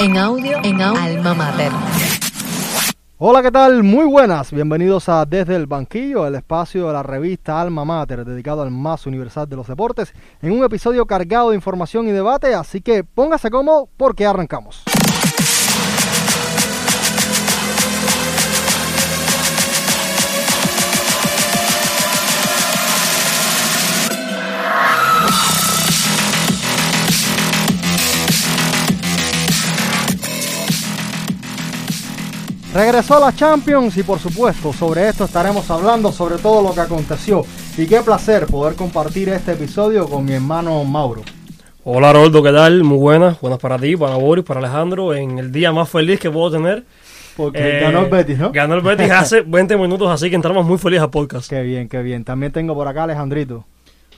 En audio, en Alma Mater. Hola, ¿qué tal? Muy buenas. Bienvenidos a Desde el Banquillo, el espacio de la revista Alma Mater, dedicado al más universal de los deportes, en un episodio cargado de información y debate, así que póngase cómodo porque arrancamos. Regresó a la Champions y por supuesto sobre esto estaremos hablando sobre todo lo que aconteció. Y qué placer poder compartir este episodio con mi hermano Mauro. Hola Roldo, ¿qué tal? Muy buenas, buenas para ti, para Boris, para Alejandro, en el día más feliz que puedo tener. Porque Eh, ganó el Betis, ¿no? Ganó el Betis hace 20 minutos, así que entramos muy felices al podcast. Qué bien, qué bien. También tengo por acá a Alejandrito.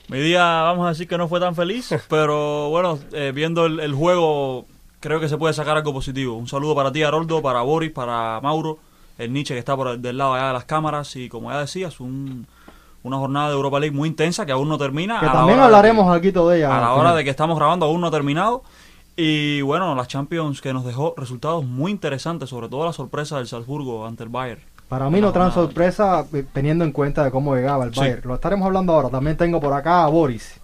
Mi día, vamos a decir que no fue tan feliz, pero bueno, eh, viendo el, el juego, creo que se puede sacar algo positivo. Un saludo para ti, Haroldo, para Boris, para Mauro, el Nietzsche que está por el- del lado allá de las cámaras. Y como ya decías, un- una jornada de Europa League muy intensa que aún no termina. Que también de hablaremos que- algo de ella. A la hora de que estamos grabando aún no ha terminado. Y bueno, la Champions que nos dejó resultados muy interesantes, sobre todo la sorpresa del Salzburgo ante el Bayern. Para mí no jornada. sorpresa eh, teniendo en cuenta de cómo llegaba el Sí. Bayern. Lo estaremos hablando ahora. También tengo por acá a Boris.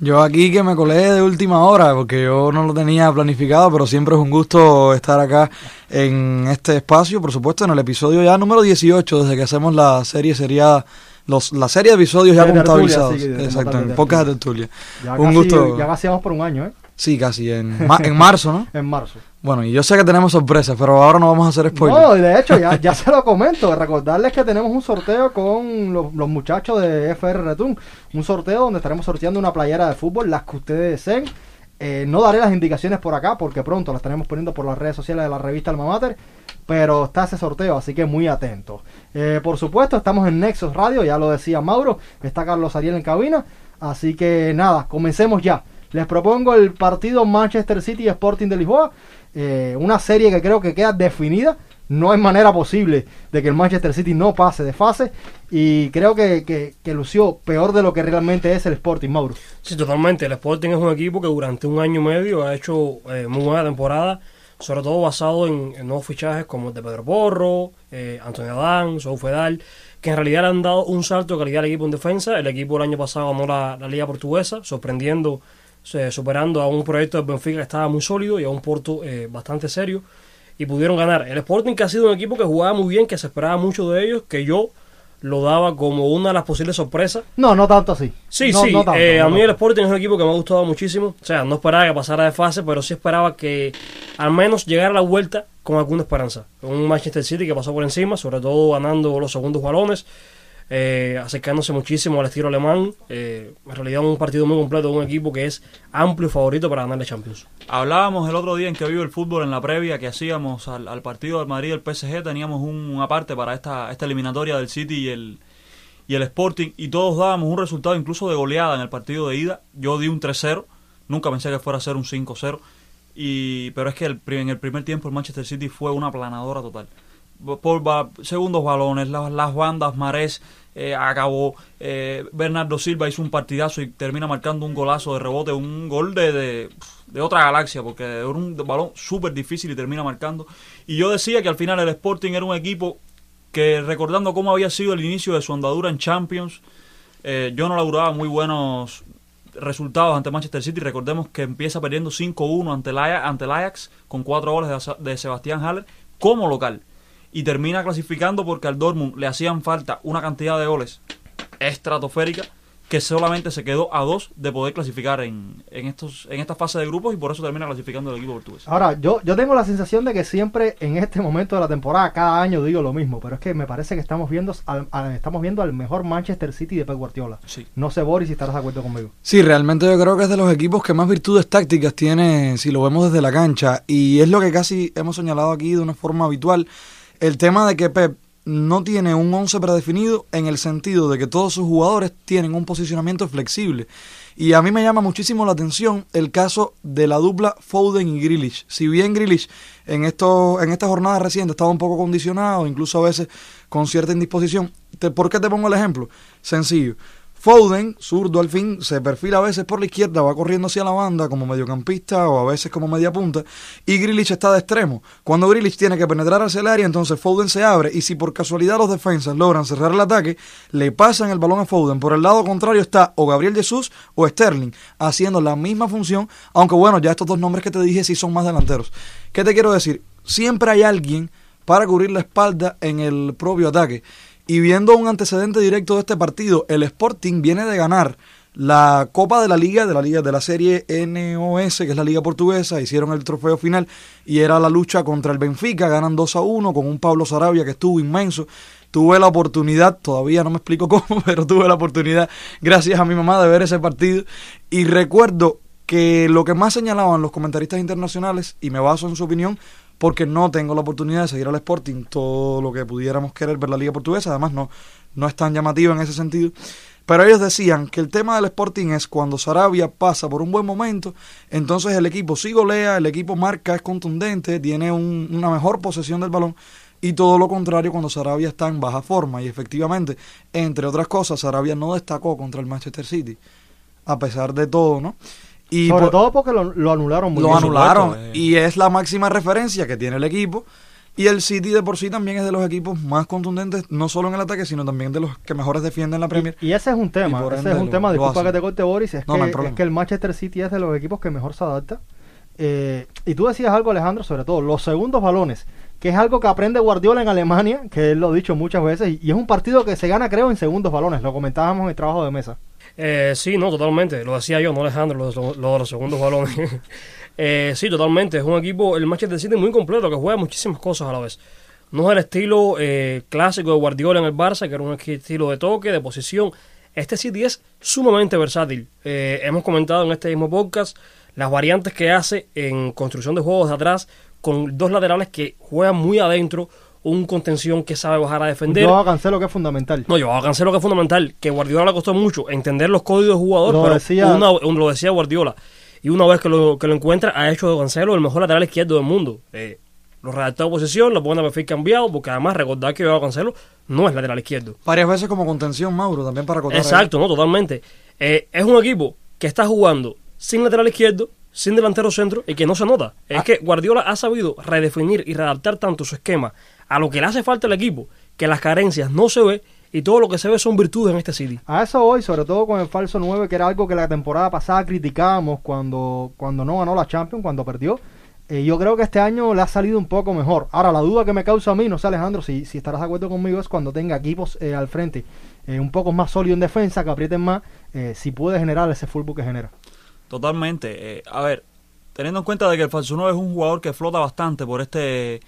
Yo aquí que me colé de última hora, porque yo no lo tenía planificado, pero siempre es un gusto estar acá en este espacio, por supuesto, en el episodio ya número 18, desde que hacemos la serie sería los, la serie de episodios ya contabilizados. sí, Exacto, en pocas de tertulia. Ya Un casi, gusto. Ya casi vamos por un año, ¿eh? Sí, casi, en, en marzo, ¿no? En marzo. Bueno, y yo sé que tenemos sorpresas, pero ahora no vamos a hacer spoilers. No, y de hecho, ya, ya se lo comento. Recordarles que tenemos un sorteo con los, los muchachos de FR Return. Un sorteo donde estaremos sorteando una playera de fútbol, las que ustedes deseen. Eh, no daré las indicaciones por acá porque pronto las estaremos poniendo por las redes sociales de la revista Alma Mater. Pero está ese sorteo, así que muy atentos. Eh, por supuesto, estamos en Nexos Radio, ya lo decía Mauro. Está Carlos Ariel en cabina. Así que nada, comencemos ya. Les propongo el partido Manchester City y Sporting de Lisboa. Eh, una serie que creo que queda definida. No hay manera posible de que el Manchester City no pase de fase. Y creo que, que- lució peor de lo que realmente es el Sporting, Mauro. Sí, totalmente. El Sporting es un equipo que durante un año y medio ha hecho eh, muy buena temporada, sobre todo basado en, nuevos fichajes como el de Pedro Porro, eh, Antonio Adán, Sou Fedal, que en realidad le han dado un salto de calidad al equipo en defensa. El equipo el año pasado ganó la, la Liga Portuguesa, sorprendiendo, superando a un proyecto de Benfica que estaba muy sólido y a un Porto eh, bastante serio. Y pudieron ganar. El Sporting que ha sido un equipo que jugaba muy bien, que se esperaba mucho de ellos, que yo lo daba como una de las posibles sorpresas No, no tanto así. Sí, No- sí. no tanto, eh, no a mí el. Sporting es un equipo que me ha gustado muchísimo. O sea, no esperaba que pasara de fase, pero sí esperaba que al menos llegara a la vuelta con alguna esperanza. Un Manchester City que pasó por encima, sobre todo ganando los segundos balones, eh, acercándose muchísimo al estilo alemán. Eh, en realidad un partido muy completo de un equipo que es amplio favorito para ganar la Champions. Hablábamos el otro día en que vive el fútbol en la previa que hacíamos al, partido del Madrid y el PSG, teníamos un, una parte para esta, esta eliminatoria del City y el, y el Sporting y todos dábamos un resultado incluso de goleada en el partido de ida. Yo di un 3-0, nunca pensé que fuera a ser un 5-0, y, pero es que el, en el primer tiempo el Manchester City fue una planadora total. Por segundos balones, las, las bandas, Marés eh, acabó, eh, Bernardo Silva hizo un partidazo y termina marcando un golazo de rebote, un gol de, de, de otra galaxia, porque era un balón súper difícil y termina marcando. Y yo decía que al final el Sporting era un equipo que recordando cómo había sido el inicio de su andadura en Champions, eh, yo no laburaba muy buenos resultados ante Manchester City. Recordemos que empieza perdiendo 5-1 ante el, ante el Ajax con cuatro goles de, de Sebastián Haller como local. Y termina clasificando porque al Dortmund le hacían falta una cantidad de goles estratosférica que solamente se quedó a dos de poder clasificar en, en, estos, en esta fase de grupos y por eso termina clasificando el equipo portugués. Ahora, yo, yo tengo la sensación de que siempre en este momento de la temporada, cada año digo lo mismo, pero es que me parece que estamos viendo al, al- estamos viendo al mejor Manchester City de Pep Guardiola. Sí. No sé, Boris, si estarás de acuerdo conmigo. Sí, realmente yo creo que es de los equipos que más virtudes tácticas tiene si lo vemos desde la cancha. Y es lo que casi hemos señalado aquí de una forma habitual. El tema de que Pep no tiene un 11 predefinido en el sentido de que todos sus jugadores tienen un posicionamiento flexible. Y a mí me llama muchísimo la atención el caso de la dupla Foden y Grealish. Si bien Grealish en, esto, en esta jornada reciente estaba un poco condicionado, incluso a veces con cierta indisposición, ¿por qué te pongo el ejemplo? Sencillo. Foden, zurdo al fin, se perfila a veces por la izquierda, va corriendo hacia la banda como mediocampista o a veces como media punta, y Grealish está de extremo. Cuando Grealish tiene que penetrar hacia el área, entonces Foden se abre, y si por casualidad los defensas logran cerrar el ataque, le pasan el balón a Foden. Por el lado contrario está o Gabriel Jesús o Sterling, haciendo la misma función, aunque bueno, ya estos dos nombres que te dije sí son más delanteros. ¿Qué te quiero decir? Siempre hay alguien para cubrir la espalda en el propio ataque. Y viendo un antecedente directo de este partido, el Sporting viene de ganar la Copa de la Liga, de la Liga de la Serie NOS, que es la Liga Portuguesa, hicieron el trofeo final y era la lucha contra el Benfica, ganan 2 a 1 con un Pablo Sarabia que estuvo inmenso. Tuve la oportunidad, todavía no me explico cómo, pero tuve la oportunidad, gracias a mi mamá, de ver ese partido. Y recuerdo que lo que más señalaban los comentaristas internacionales, y me baso en su opinión, porque no tengo la oportunidad de seguir al Sporting todo lo que pudiéramos querer ver la Liga Portuguesa, además no, no es tan llamativo en ese sentido. Pero ellos decían que el tema del Sporting es cuando Sarabia pasa por un buen momento, entonces el equipo sí golea, el equipo marca, es contundente, tiene una mejor posesión del balón, y todo lo contrario cuando Sarabia está en baja forma. Y efectivamente, entre otras cosas, Sarabia no destacó contra el Manchester City, a pesar de todo, ¿no? Y Sobre todo porque lo, anularon muy Lo anularon. Eh. Y es la máxima referencia que tiene el equipo. Y el City de por sí también es de los equipos más contundentes, no solo en el ataque, sino también de los que mejores defienden la Premier. Y, ese es un tema, ese es un tema, disculpa que te corte Boris, es, que, es que el Manchester City es de los equipos que mejor se adapta. Eh, y tú decías algo, Alejandro, sobre todo los segundos balones, que es algo que aprende Guardiola en Alemania, que él lo ha dicho muchas veces, y es un partido que se gana, creo, en segundos balones. Lo comentábamos en el trabajo de mesa. Eh, sí, no, totalmente. Lo decía yo, no Alejandro, lo, de los segundos balones. eh, sí, totalmente. Es un equipo, el Manchester City, muy completo, que juega muchísimas cosas a la vez. No es el estilo eh, clásico de Guardiola en el Barça, que era un estilo de toque, de posición. Este City es sumamente versátil. Eh, hemos comentado en este mismo podcast las variantes que hace en construcción de juegos de atrás, con dos laterales que juegan muy adentro, un contención que sabe bajar a defender. Yo Cancelo que es fundamental. No, yo a Cancelo que es fundamental, que Guardiola le costó mucho entender los códigos de jugador, lo pero decía, lo decía Guardiola. Y una vez que lo, que lo encuentra, ha hecho de Cancelo el mejor lateral izquierdo del mundo. Eh, lo redactó de posición, lo pone a perfil cambiado, porque además recordar que Joao Cancelo no es lateral izquierdo. Varias veces como contención, Mauro, también para acotar Exacto, no, totalmente. Eh, es un equipo que está jugando sin lateral izquierdo, sin delantero centro y que no se nota. Es ah. que Guardiola ha sabido redefinir y readaptar tanto su esquema a lo que le hace falta al equipo, que las carencias no se ve y todo lo que se ve son virtudes en este City. A eso hoy, sobre todo con el falso 9, que era algo que la temporada pasada criticábamos cuando, cuando no ganó la Champions, cuando perdió. Eh, yo creo que este año le ha salido un poco mejor. Ahora, la duda que me causa a mí, no sé Alejandro, si, si estarás de acuerdo conmigo, es cuando tenga equipos eh, al frente eh, un poco más sólidos en defensa, que aprieten más, si puede generar ese fútbol que genera. Totalmente. a ver, teniendo en cuenta de que el falso 9 es un jugador que flota bastante por este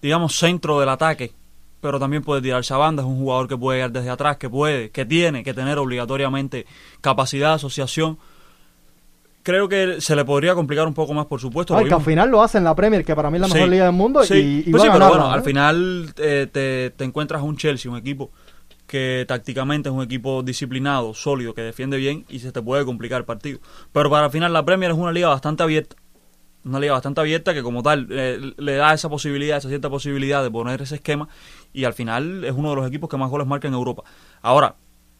digamos, centro del ataque, pero también puede tirarse a banda, es un jugador que puede ir desde atrás, que puede, que tiene que tener obligatoriamente capacidad de asociación. Creo que se le podría complicar un poco más, por supuesto. que al final lo hace en la Premier, que para mí es la mejor liga del mundo. Sí, y, pues sí pero bueno, al final eh, te, te encuentras un Chelsea, un equipo que tácticamente es un equipo disciplinado, sólido, que defiende bien y se te puede complicar el partido. Pero para el final la Premier es una liga bastante abierta una liga bastante abierta que como tal eh, le da esa posibilidad, esa cierta posibilidad de poner ese esquema y al final es uno de los equipos que más goles marca en Europa. Ahora,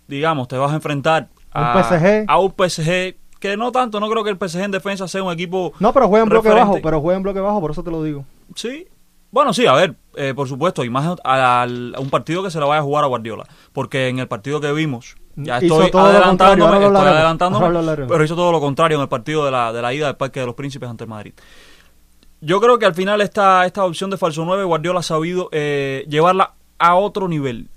digamos, te vas a enfrentar a un PSG, a un PSG que no tanto, no creo que el PSG en defensa sea un equipo No, pero juega en bloque bajo, pero juega en bloque bajo, por eso te lo digo. Sí. Bueno, sí, a ver, eh, por supuesto, y más a, un partido que se le vaya a jugar a Guardiola, porque en el partido que vimos ya estoy adelantándome, estoy adelantándome pero hizo todo lo contrario en el partido de la, de la ida del Parque de los Príncipes ante el Madrid. Yo creo que al final esta, esta opción de falso 9, Guardiola ha sabido eh, llevarla a otro nivel.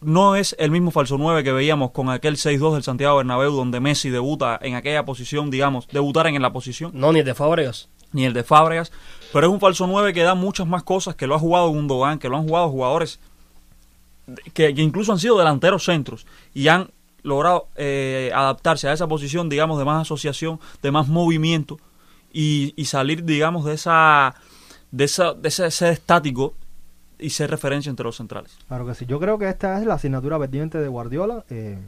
No es el mismo falso 9 que veíamos con aquel 6-2 del Santiago Bernabéu, donde Messi debuta en aquella posición, digamos, debutar en la posición. No, ni el de Fábregas. Ni el de Fábregas. Pero es un falso 9 que da muchas más cosas, que lo ha jugado Gundogan, que lo han jugado jugadores que, incluso han sido delanteros centros y han logrado eh, adaptarse a esa posición, digamos, de más asociación, de más movimiento y, salir, digamos, de esa de, esa, de ese, ser estático y ser referencia entre los centrales. Claro que sí. Yo creo que esta es la asignatura pendiente de Guardiola. Eh,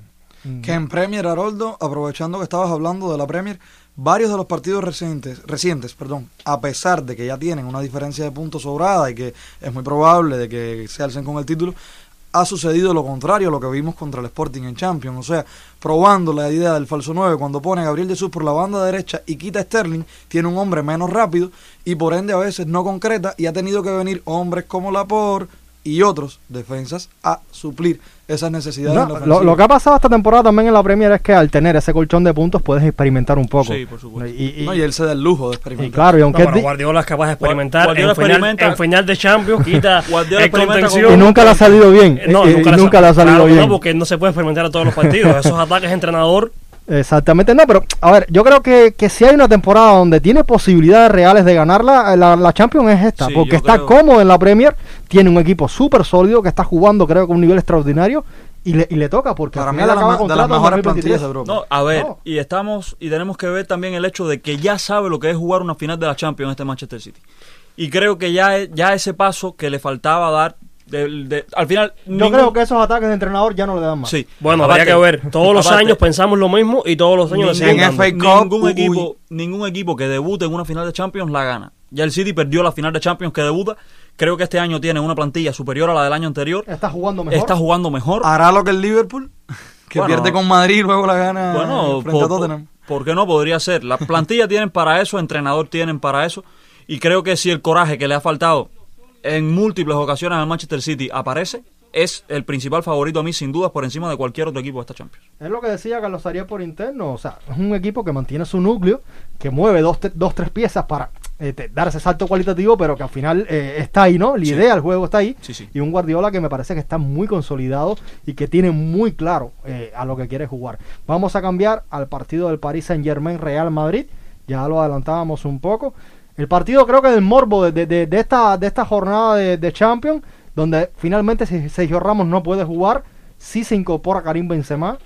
que en Premier, Haroldo, aprovechando que estabas hablando de la Premier, varios de los partidos recientes, recientes, perdón, a pesar de que ya tienen una diferencia de puntos sobrada y que es muy probable de que se alcen con el título, ha sucedido lo contrario a lo que vimos contra el Sporting en Champions. O sea, probando la idea del falso 9, cuando pone a Gabriel Jesús por la banda derecha y quita a Sterling, tiene un hombre menos rápido y por ende a veces no concreta y ha tenido que venir hombres como Lapor y otros defensas a suplir esas necesidades. No, en la lo, que ha pasado esta temporada también en la Premier es que al tener ese colchón de puntos puedes experimentar un poco. Sí, por supuesto. Y, y- No, y él se da el lujo de y experimentar. claro, y aunque Guardiola es capaz de experimentar Guardiola en, final, experimenta- en final de Champions, quita Guardiola el contención. y nunca le ha salido bien. Eh, No, eh, nunca, y nunca le ha salido claro bien. No, porque no se puede experimentar a todos los partidos. Esos ataques entrenador Exactamente, no, pero a ver, yo creo que, que si hay una temporada donde tiene posibilidades reales de ganarla, eh, la, la Champions es esta, Sí, porque está creo- cómodo en la Premier, tiene un equipo súper sólido que está jugando, creo que a un nivel extraordinario, y le, y le toca, porque Para mí de, la acaba ma- de las mejores 2023. plantillas de Europa. No, a ver, No. y estamos y tenemos que ver también el hecho de que ya sabe lo que es jugar una final de la Champions este Manchester City. Y creo que ya ya ese paso que le faltaba dar del- de- al final Yo ningún- creo que esos ataques de entrenador ya no le dan más. sí. Bueno, Aparte- habría que ver. Todos los aparte, años pensamos lo mismo y todos los años ningún, decimos En FA Cup, ningún uy. equipo ningún equipo que debute en una final de Champions la gana. Ya el City perdió la final de Champions que debuta. Creo que este año tiene una plantilla superior a la del año anterior. Está jugando mejor. Está jugando mejor. ¿Hará lo que el Liverpool? Que Bueno. pierde con Madrid y luego la gana Bueno, frente a por, Tottenham. ¿por qué no podría ser? La plantilla tienen para eso, entrenador tienen para eso. Y creo que si el coraje que le ha faltado en múltiples ocasiones al Manchester City aparece, es el principal favorito a mí, sin dudas, por encima de cualquier otro equipo de esta Champions. Es lo que decía Carlos Arias por interno. O sea, es un equipo que mantiene su núcleo, que mueve dos, te- dos tres piezas para eh, te- dar ese salto cualitativo, pero que al final eh, está ahí, ¿no? La Sí. idea del juego está ahí. Sí, sí. Y un Guardiola que me parece que está muy consolidado y que tiene muy claro eh, a lo que quiere jugar. Vamos a cambiar al partido del Paris Saint Germain Real Madrid. Ya lo adelantábamos un poco. El partido creo que del morbo de, de- de- de esta, de esta jornada de, de Champions, donde finalmente Se- Sergio Ramos no puede jugar, sí se incorpora Karim Benzema.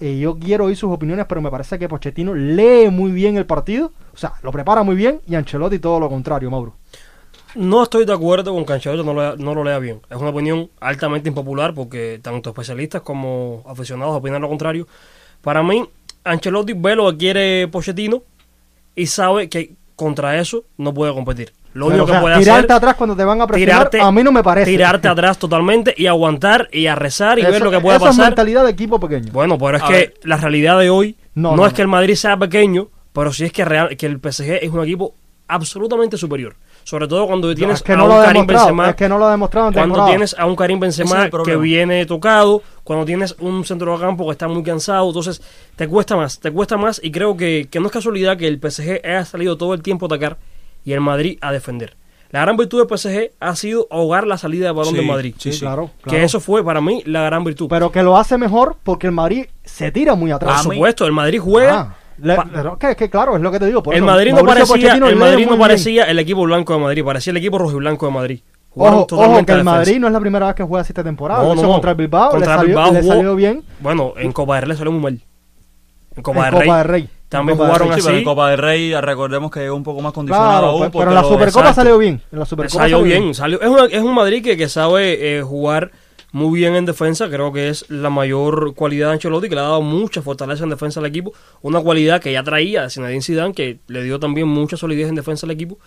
Eh, yo quiero oír sus opiniones, pero me parece que Pochettino lee muy bien el partido, o sea, lo prepara muy bien y Ancelotti todo lo contrario, Mauro. No estoy de acuerdo con que Ancelotti no lo, no lo lea bien. Es una opinión altamente impopular porque tanto especialistas como aficionados opinan lo contrario. Para mí, Ancelotti ve lo que quiere Pochettino y sabe que contra eso no puede competir. Lo único o sea, que puede tirarte hacer atrás cuando te van a presionar, tirarte, a mí no me parece. tirarte atrás totalmente y aguantar y a rezar y ver lo que puede es pasar. mentalidad de equipo pequeño. Bueno, pero es A que ver. la realidad de hoy No, no, no, es no. que el Madrid sea pequeño, pero sí es que, real, que el PSG es un equipo absolutamente superior. Sobre todo cuando No, tienes es que a no un lo ha Karim demostrado, Benzema, es que no lo ha demostrado en cuando tienes a un Karim es Benzema el que viene tocado, cuando tienes un centro de campo que está muy cansado, entonces te cuesta más, te cuesta más y creo que, que no es casualidad que el PSG haya salido todo el tiempo a atacar y el Madrid a defender. La gran virtud del PSG ha sido ahogar la salida de balón Sí, del Madrid. sí, Sí, claro, Que claro. eso fue para mí la gran virtud. Pero que lo hace mejor porque el Madrid se tira muy Por atrás. A mí- supuesto, el Madrid juega Ah, le- pa- pero que, que claro, es lo que te digo. por el eso, Madrid no parecía, el Madrid no bien. parecía el equipo blanco de Madrid, parecía el equipo rojo y blanco de Madrid. Ojo, ojo, que el. Madrid no es la primera vez que juega así esta temporada. No, Lo no, hizo no. contra el Bilbao, Contra le, el salió, Bilbao le jugó- salió bien. Bueno, en Copa del Rey le salió muy mal. En Copa, En del, Copa Rey, del Rey. También Copa jugaron Rey. Sí, pero en así. Copa del Rey recordemos que llegó un poco más condicionado Claro, aún pero en la Supercopa exacto. salió bien. En la Supercopa salió bien, salió. Es, una- es un Madrid que, que sabe eh, jugar muy bien en defensa. Creo que es la mayor cualidad de Ancelotti, que le ha dado mucha fortaleza en defensa al equipo. Una cualidad que ya traía Zinedine Zidane, que le dio también mucha solidez en defensa al equipo.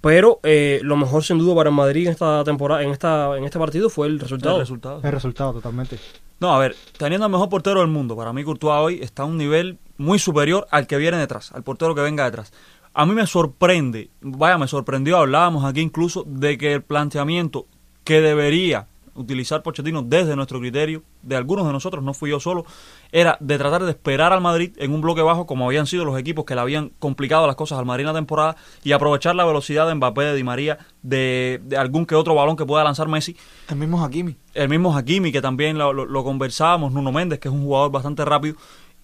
Pero eh, lo mejor sin duda para el Madrid en esta temporada, en esta, en este partido fue el resultado. el resultado. El resultado, totalmente. No, a ver, teniendo al mejor portero del mundo, para mí Courtois hoy está a un nivel muy superior al que viene detrás, al portero que venga detrás. A mí me sorprende, vaya, me sorprendió, hablábamos aquí incluso de que el planteamiento que debería utilizar Pochettino desde nuestro criterio, de algunos de nosotros, no fui yo solo, era de tratar de esperar al Madrid en un bloque bajo como habían sido los equipos que le habían complicado las cosas al Madrid en la temporada y aprovechar la velocidad de Mbappé, de Di María, de, de algún que otro balón que pueda lanzar Messi El mismo Hakimi. el mismo Hakimi, que también lo, lo- lo conversábamos, Nuno Méndez, que es un jugador bastante rápido,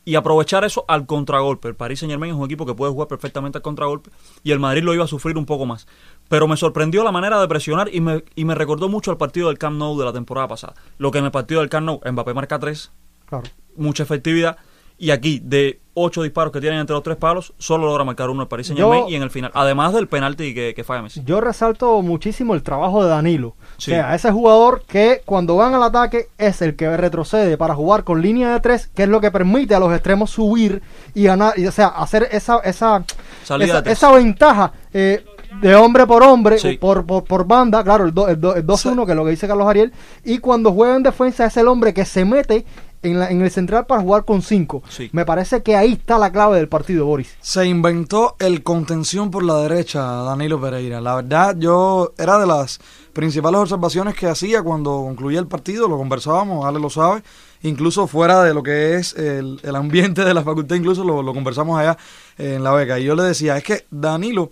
y aprovechar eso al contragolpe. El Paris Saint Germain es un equipo que puede jugar perfectamente al contragolpe, y el Madrid lo iba a sufrir un poco más. Pero me sorprendió la manera de presionar y me, y me recordó mucho al partido del Camp Nou de la temporada pasada. Lo que en el partido del Camp Nou, Mbappé marca 3, Claro. mucha efectividad, y aquí de ocho disparos que tienen entre los tres palos, solo logra marcar uno el Paris Saint Germain y en el final. Además del penalti que, que falla Messi. Yo resalto muchísimo el trabajo de Danilo. Sí. O sea, ese jugador que cuando van al ataque es el que retrocede para jugar con línea de tres, que es lo que permite a los extremos subir y ganar, y, o sea, hacer esa, esa, Salida esa, de tres. esa ventaja. Eh, de hombre por hombre, Sí. por, por, por banda, claro, el, do- el, do- el 2-1, que es lo que dice Carlos Ariel, y cuando juega en defensa es el hombre que se mete en, la, en el central para jugar con 5. Sí. Me parece que ahí está la clave del partido, Boris. Se inventó el contención por la derecha, Danilo Pereira. La verdad, yo era de las principales observaciones que hacía cuando concluía el partido, lo conversábamos, Ale lo sabe, incluso fuera de lo que es el, el ambiente de la facultad, incluso lo, lo conversamos allá eh, en la beca. Y yo le decía, es que Danilo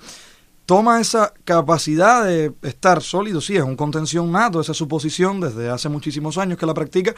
toma esa capacidad de estar sólido, sí, es un contención nato, esa es su posición desde hace muchísimos años que la practica,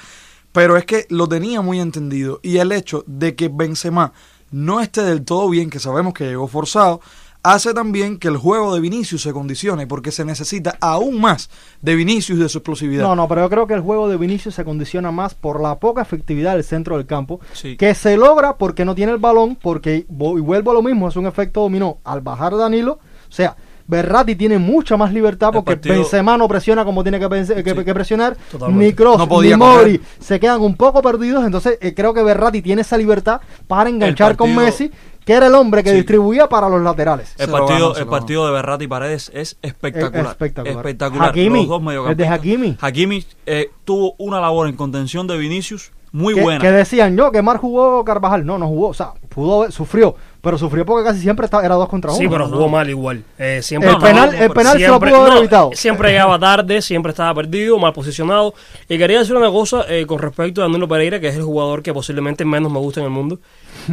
pero es que lo tenía muy entendido y el hecho de que Benzema no esté del todo bien, que sabemos que llegó forzado, hace también que el juego de Vinicius se condicione porque se necesita aún más de Vinicius y de su explosividad. No, no, pero yo creo que el juego de Vinicius se condiciona más por la poca efectividad del centro del campo, Sí. que se logra porque no tiene el balón, porque, y vuelvo a lo mismo, es un efecto dominó al bajar Danilo, o sea, Berratti tiene mucha más libertad El porque partido- Benzema no presiona como tiene que, pense- que- Sí. que presionar, Totalmente. ni Kroos, No ni correr. se quedan un poco perdidos, entonces eh, creo que Berratti tiene esa libertad para enganchar con Messi, que era el hombre que Sí. distribuía para los laterales. El Se partido, ganó, el partido de Berratti y Paredes es espectacular. Es espectacular. Espectacular. Hakimi, Los dos mediocampistas. desde Hakimi. Hakimi eh, tuvo una labor en contención de Vinicius muy que, buena. que decían yo que Mar jugó Carvajal. No, no jugó. O sea, pudo sufrió. Pero sufrió porque casi siempre estaba- era dos contra uno. Sí, pero jugó no. mal igual. Eh, siempre el penal, no, el penal se lo pudo haber no, evitado. Siempre llegaba tarde, siempre estaba perdido, mal posicionado. Y quería decir una cosa eh, con respecto a Danilo Pereira, que es el jugador que posiblemente menos me gusta en el mundo.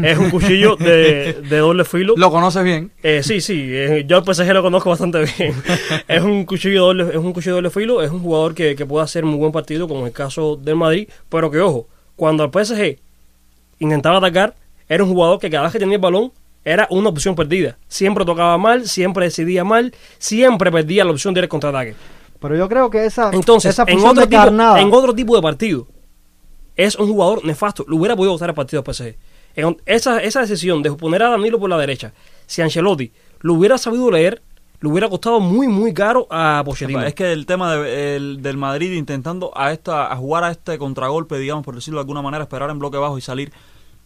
Es un cuchillo de, de doble filo. Lo conoces bien. Eh, sí, sí, eh, yo al PSG lo conozco bastante bien. es un cuchillo doble, es un cuchillo de doble filo, es un jugador que, que puede hacer muy buen partido, como en el caso del Madrid, pero que ojo, cuando el PSG intentaba atacar, era un jugador que cada vez que tenía el balón era una opción perdida. Siempre tocaba mal, siempre decidía mal, siempre perdía la opción de ir al contraataque. Pero yo creo que esa, Entonces, esa en otro, tipo, carnada. en otro tipo de partido, es un jugador nefasto. Lo hubiera podido votar el partido del PSG. En esa, esa decisión de poner a Danilo por la derecha, si Ancelotti lo hubiera sabido leer, le hubiera costado muy, muy caro a Pochettino. Es que el tema de- el- del Madrid intentando a esta a jugar a este contragolpe, digamos, por decirlo de alguna manera, esperar en bloque bajo y salir,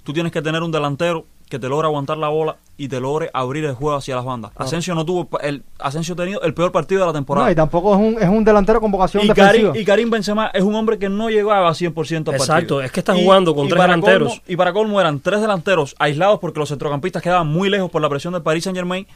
tú tienes que tener un delantero que te logre aguantar la bola y te logre abrir el juego hacia las bandas. Asensio no tuvo el Asensio ha tenido el peor partido de la temporada. No, y tampoco es un, es un delantero con vocación y, defensiva. Karim, y Karim Benzema es un hombre que no llegaba a 100% al Exacto, partido. es que está jugando con tres delanteros. colmo- y para colmo eran tres delanteros aislados porque los centrocampistas quedaban muy lejos por la presión del Paris Saint Germain.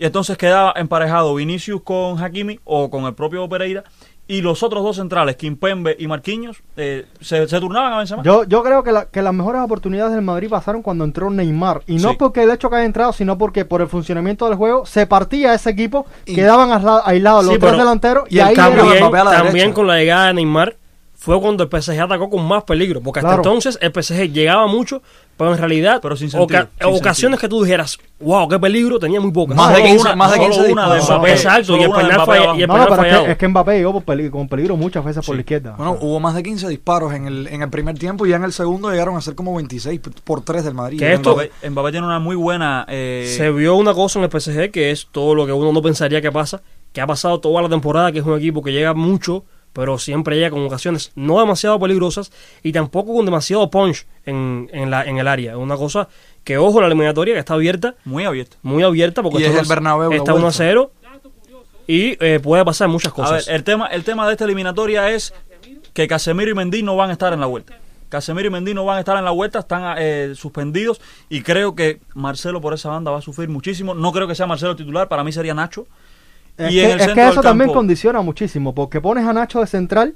Y entonces quedaba emparejado Vinicius con Hakimi o con el propio Pereira. Y los otros dos centrales, Kimpembe y Marquinhos, eh, se, se turnaban a Benzema. Yo, yo creo que, la- que las mejores oportunidades del Madrid pasaron cuando entró Neymar. Y no Sí. porque el hecho que haya entrado, sino porque por el funcionamiento del juego se partía ese equipo, Y- quedaban aisla- aislados los Sí, tres delanteros. Y, ahí cambio era- de También, Mbappé a la también derecha. con la llegada de Neymar fue cuando el PSG atacó con más peligro, porque hasta Claro. entonces el PSG llegaba mucho, pero en realidad Pero sin sentido, oca- sin ocasiones que tú dijeras, wow, qué peligro, tenía muy pocas. Más de Solo 15, una- más de solo 15 una de disparos. Mbappé. Exacto, Solo y el penal, Mbappé falla- abajo. y el No, penal no, pero es fallado. que, es que Mbappé llegó por peligro, con peligro muchas veces por la izquierda. Bueno, hubo más de 15 disparos en el, en el primer tiempo y ya en el segundo llegaron a ser como 26 p- por 3 del Madrid. Que esto- Mbappé, Mbappé tiene una muy buena... eh, Se vio una cosa en el PSG que es todo lo que uno no pensaría que pasa, que ha pasado toda la temporada, que es un equipo que llega mucho, pero siempre llega con ocasiones no demasiado peligrosas y tampoco con demasiado punch en, en, la, en el área. Es una cosa que, ojo, la eliminatoria que está abierta, muy abierta. muy abierta, porque Y está es el Bernabéu está 1 a vuelta. 0 y eh, puede pasar muchas A cosas. ver, el tema, el tema de esta eliminatoria es que Casemiro y Mendy no van a estar en la vuelta. Casemiro y Mendy no van a estar en la vuelta, están eh, suspendidos y creo que Marcelo por esa banda va a sufrir muchísimo. No creo que sea Marcelo titular, para mí sería Nacho. Es, y que, en el es centro que del eso también condiciona muchísimo, porque pones a Nacho de central,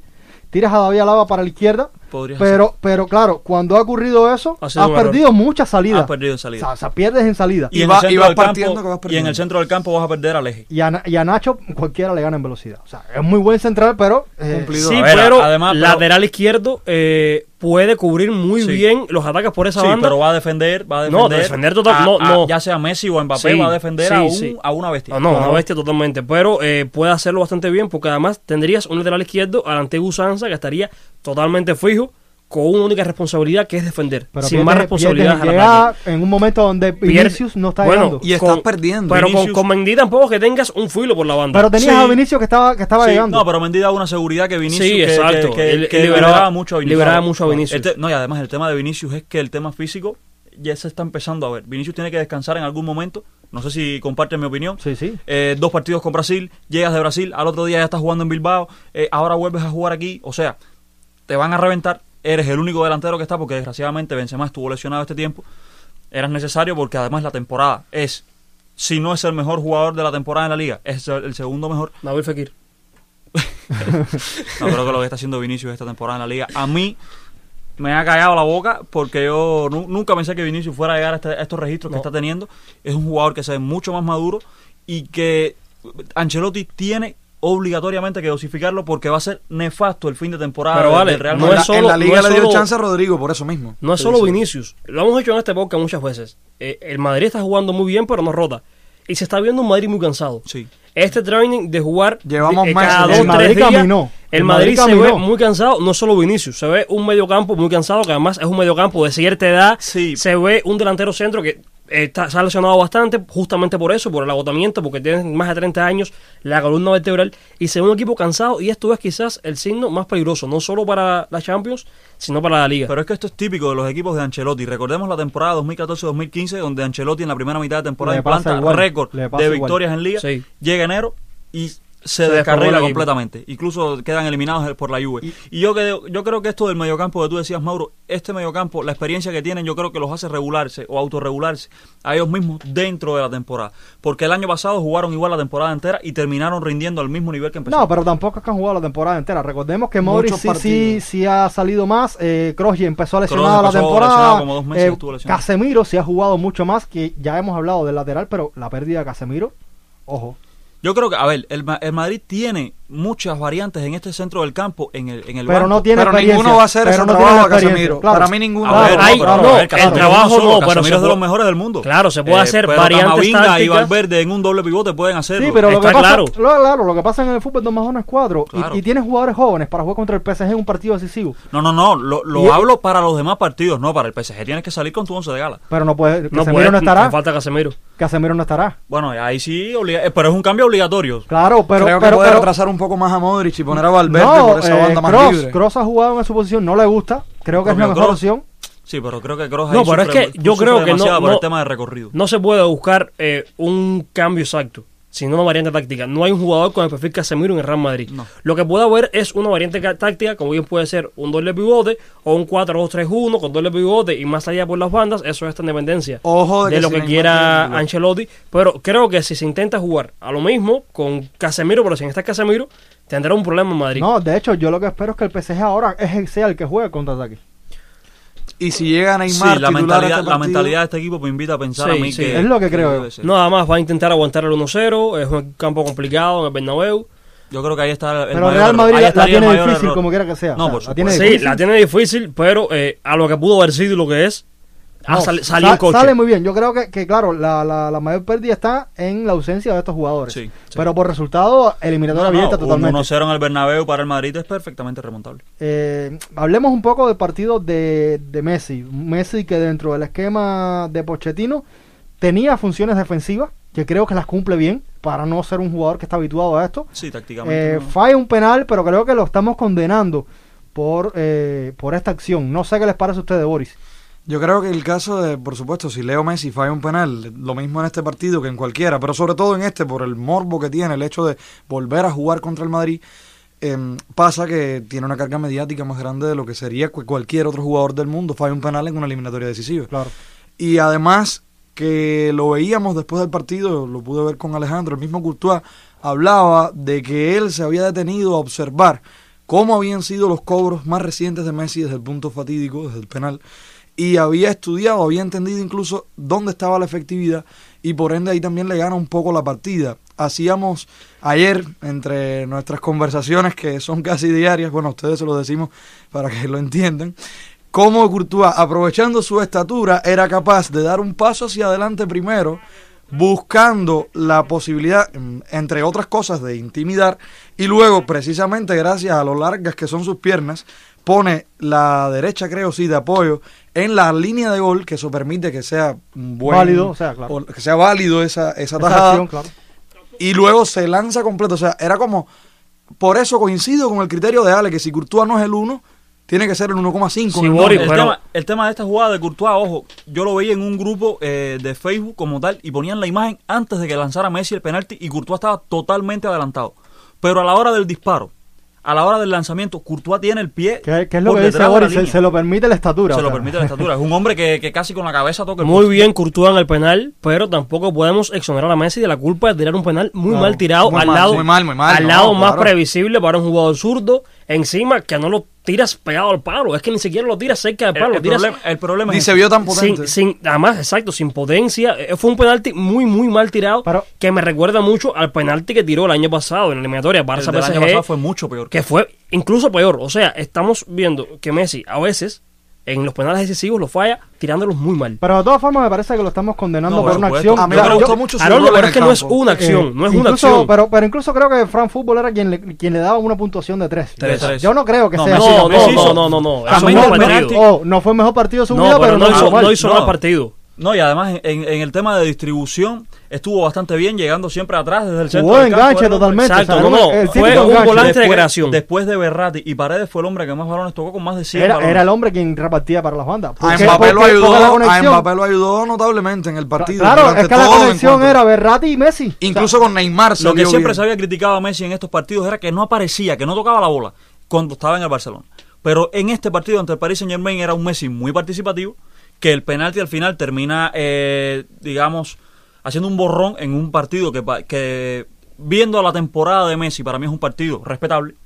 tiras a David Alaba para la izquierda, pero, pero claro, cuando ha ocurrido eso, Ha has perdido muchas salidas. Has perdido en salida. O sea, o sea, pierdes en salida. y, Y en va- y vas partiendo que vas y en el centro del campo vas a perder al eje. Y a, y a Nacho cualquiera le gana en velocidad. O sea, es muy buen central, pero... eh, Cumplidor. Sí, A ver, pero además, pero- lateral izquierdo eh, puede cubrir muy Sí. bien los ataques por esa Sí, banda. pero va a defender, va a No, defender. defender total- a- no, a- no. Ya sea Messi o Mbappé, Sí, va a defender a, un- a una bestia. No, no, una bestia totalmente. Pero eh, puede hacerlo bastante bien porque además tendrías un lateral izquierdo al antiguo usanza que estaría totalmente fijo con una única responsabilidad que es defender. pero sin pierdes- más responsabilidades pierdes al llega en un momento donde Pierde- Vinicius no está bueno, llegando. Y estás perdiendo. Pero Vinicius- con, con Mendy tampoco que tengas un filo por la banda. Pero tenías Sí. a Vinicius que estaba, que estaba Sí, llegando. No, pero Mendy daba una seguridad que Vinicius Sí, que, exacto. que, liberaba, liberaba- mucho a Vinicius. liberaba mucho a Vinicius. El te- no, y además el tema de Vinicius es que el tema físico ya se está empezando a ver. Vinicius tiene que descansar en algún momento. No sé si comparten mi opinión. Sí, sí. Eh, dos partidos con Brasil, llegas de Brasil, al otro día ya estás jugando en Bilbao, eh, ahora vuelves a jugar aquí. O sea, te van a reventar. Eres el único delantero que está porque desgraciadamente Benzema estuvo lesionado este tiempo. Eras necesario porque además la temporada es, si no es el mejor jugador de la temporada en la liga, es el segundo mejor. Nabil Fekir. No creo que lo que está haciendo Vinicius esta temporada en la liga. A mí me ha callado la boca porque yo nu- nunca pensé que Vinicius fuera a llegar a, este- a estos registros que está teniendo. Es un jugador que se ve mucho más maduro y que Ancelotti tiene obligatoriamente que dosificarlo porque va a ser nefasto el fin de temporada Pero del- vale, del Real no es la, en solo- la liga no es le dio solo- chance a Rodrigo, por eso mismo. No es solo dice. Vinicius. Lo hemos hecho en este podcast muchas veces. Eh, el Madrid está jugando muy bien, pero no rota. Y se está viendo un Madrid muy cansado. Sí. Este training de jugar Llevamos eh, meses. cada El dos, tres Madrid días, caminó. El El Madrid, Madrid se ve muy cansado, no solo Vinicius, se ve un mediocampo muy cansado, que además es un mediocampo de cierta edad. Sí. Se ve un delantero centro que está, se ha lesionado bastante, justamente por eso, por el agotamiento, porque tiene más de 30 años, la columna vertebral, y se ve un equipo cansado, y esto es quizás el signo más peligroso, no solo para la Champions, sino para la Liga. Pero es que esto es típico de los equipos de Ancelotti. Recordemos la temporada 2014-2015, donde Ancelotti en la primera mitad de temporada implanta igual, récord de igual. victorias en Liga. Sí. Llega enero y se, Se descarrila completamente. Incluso quedan eliminados por la Juve. Y, yo, creo, yo creo que esto del mediocampo que tú decías, Mauro, este mediocampo, la experiencia que tienen, yo creo que los hace regularse o autorregularse a ellos mismos dentro de la temporada. Porque el año pasado jugaron igual la temporada entera y terminaron rindiendo al mismo nivel que empezaron. No, pero tampoco es que han jugado la temporada entera. Recordemos que Modric sí, sí, sí ha salido más. Eh, Kroos ya empezó lesionado la empezó temporada. como dos meses Eh. Casemiro sí ha jugado mucho más. Que ya hemos hablado del lateral, pero la pérdida de Casemiro, ojo. Yo creo que, a ver, el, el Madrid tiene muchas variantes en este centro del campo, en el, en el Pero banco. no tiene Pero ninguno va a hacer pero ese no tiene trabajo Casemiro. claro. Para mí ninguno. A ver, Claro, no, hay- pero, no, a ver, el trabajo solo, no, pero se es de los mejores del mundo. Claro, se puede hacer pero variantes y. Valverde en un doble pivote pueden hacerlo. Sí, pero lo que, pasa, claro. lo, claro, lo que pasa en el fútbol dos más uno es cuatro. Y- Claro. Y, tienes jugadores jóvenes para jugar contra el PSG en un partido decisivo. No, no, no, lo, lo Y- hablo para los demás partidos, no para el PSG. Tienes que salir con tu once de gala. Pero no puede. No Casemiro puede, no estará. falta Casemiro. Casemiro no estará. Bueno, ahí sí, obliga- eh, pero es un cambio obligatorio. Claro, pero. Creo que pero, puede pero- retrasar un poco más a Modric y poner a Valverde no, por esa eh, banda más Kroos, libre. Kroos ha jugado en su posición, no le gusta. Creo que es la mejor Kroos. opción. Sí, pero creo que Kroos No, pero es que yo creo que no- por no- el tema de recorrido. No se puede buscar eh, un cambio exacto, sino una variante táctica. No hay un jugador con el perfil Casemiro en el Real Madrid. No. Lo que puede haber es una variante ca- táctica, como bien puede ser un doble pivote o un 4-2-3-1 con doble pivote y más allá por las bandas. Eso es esta independencia Ojo de de que lo que quiera. Ancelotti. Pero creo que si se intenta jugar a lo mismo con Casemiro, pero sin estar Casemiro, tendrá un problema en Madrid. No, de hecho, yo lo que espero es que el PSG ahora es el, sea el que juegue contra ataque. Y si llega Sí, Neymar la titular a mentalidad, este la partido, mentalidad de este equipo me invita a pensar a Sí, mí sí. que Es lo que creo. No, además va a intentar aguantar el 1-0. Es un campo complicado en el Bernabéu. Yo creo que ahí está el Pero mayor Real. Madrid la, la tiene difícil error. como quiera que sea. No, O sea, por la tiene supuesto. Sí, difícil. la tiene difícil, pero eh, a lo que pudo haber sido y lo que es, sal- salió coche. Sale muy bien. Yo creo que, que claro, la, la, la mayor pérdida está en la ausencia de estos jugadores. Sí, sí. Pero por resultado, eliminatoria No, abierta totalmente. 1-0 en el Bernabéu para el Madrid es perfectamente remontable. Eh, hablemos un poco del partido de, de Messi. Messi que dentro del esquema de Pochettino tenía funciones defensivas, que creo que las cumple bien, para no ser un jugador que está habituado a esto. Sí, tácticamente. Eh, no. Falla un penal, pero creo que lo estamos condenando por, eh, por esta acción. No sé qué les parece a ustedes, Boris. Yo creo que el caso de, por supuesto, si Leo Messi falla un penal, lo mismo en este partido que en cualquiera, pero sobre todo en este, por el morbo que tiene, el hecho de volver a jugar contra el Madrid, em, pasa que tiene una carga mediática más grande de lo que sería cu- cualquier otro jugador del mundo falla un penal en una eliminatoria decisiva. Claro. Y además que lo veíamos después del partido, lo pude ver con Alejandro, el mismo Courtois hablaba de que él se había detenido a observar cómo habían sido los cobros más recientes de Messi desde el punto fatídico, desde el penal, y había estudiado, había entendido incluso dónde estaba la efectividad y por ende ahí también le gana un poco la partida. Hacíamos ayer entre nuestras conversaciones que son casi diarias, bueno, ustedes se lo decimos para que lo entiendan, cómo Courtois, aprovechando su estatura, era capaz de dar un paso hacia adelante primero, buscando la posibilidad, mm, entre otras cosas, de intimidar, y luego, precisamente gracias a lo largas que son sus piernas, pone la derecha, creo, sí, de apoyo en la línea de gol, que eso permite que sea buen, Válido, o sea, claro. o que sea válido esa, esa Esa tajada acción, claro. y luego se lanza completo. O sea, era como. Por eso coincido con el criterio de Ale, que si Courtois no es el uno, tiene que ser el 1,5. Sí, el el, tema, el tema de esta jugada de Courtois, ojo, yo lo veía en un grupo eh, de Facebook como tal y ponían la imagen antes de que lanzara Messi el penalti y Courtois estaba totalmente adelantado. Pero a la hora del disparo, a la hora del lanzamiento, Courtois tiene el pie. ¿Qué, qué es lo que dice Boris? Se, se lo permite la estatura. Se o lo sea. permite la estatura. Es un hombre que, que casi con la cabeza toca el Muy bien Courtois en el penal, pero tampoco podemos exonerar a Messi de la culpa de tirar un penal muy Claro, mal tirado muy al mal, lado, muy mal, muy mal, al no, lado más claro. previsible para un jugador zurdo, encima que no lo tiras pegado al palo, es que ni siquiera lo tiras cerca del El, palo, el tiras problema, el problema Ni es se vio tan potente. sin, sin, además, exacto, sin potencia. Eh, Fue un penalti muy, muy mal tirado Pero- que me recuerda mucho al penalti que tiró el año pasado en la eliminatoria el del año pasado fue mucho peor. que fue incluso peor. O sea, estamos viendo que Messi a veces en los penales decisivos lo falla tirándolos muy mal. Pero de todas formas me parece que lo estamos condenando No, por una supuesto. acción. A mí me gustó mucho su Haroldo, rol en pero es que no es campo. una acción, Eh, no es una incluso- acción. Pero, pero incluso creo que Fran Fútbol era quien le, quien le daba una puntuación de 3. Tres, tres. Yo no creo que No, sea Messi así. no, no, no, no, no, no. No el oh, no fue el mejor partido de su No, vida, pero no hizo hizo, mal. no hizo No. mal partido. No, y además en, en el tema de distribución estuvo bastante bien, llegando siempre atrás desde el centro. Jugó del campo, enganche totalmente. Exacto, no, no, el fue un enganche. volante de Después- creación. Después de Berratti y Paredes fue el hombre que más balones tocó con más de 100 Era, balones. era el hombre quien repartía para las bandas. ¿Por A? Mbappé, lo ayudó, porque la a conexión- Mbappé lo ayudó notablemente en el partido. Claro, es que la conexión era Berratti y Messi. Incluso con Neymar se Lo que siempre bien. se había criticado a Messi en estos partidos era que no aparecía, que no tocaba la bola cuando estaba en el Barcelona. Pero en este partido ante el Paris Saint Germain era un Messi muy participativo, que el penalti al final termina, eh, digamos, haciendo un borrón en un partido que, que viendo la temporada de Messi, para mí es un partido respetable.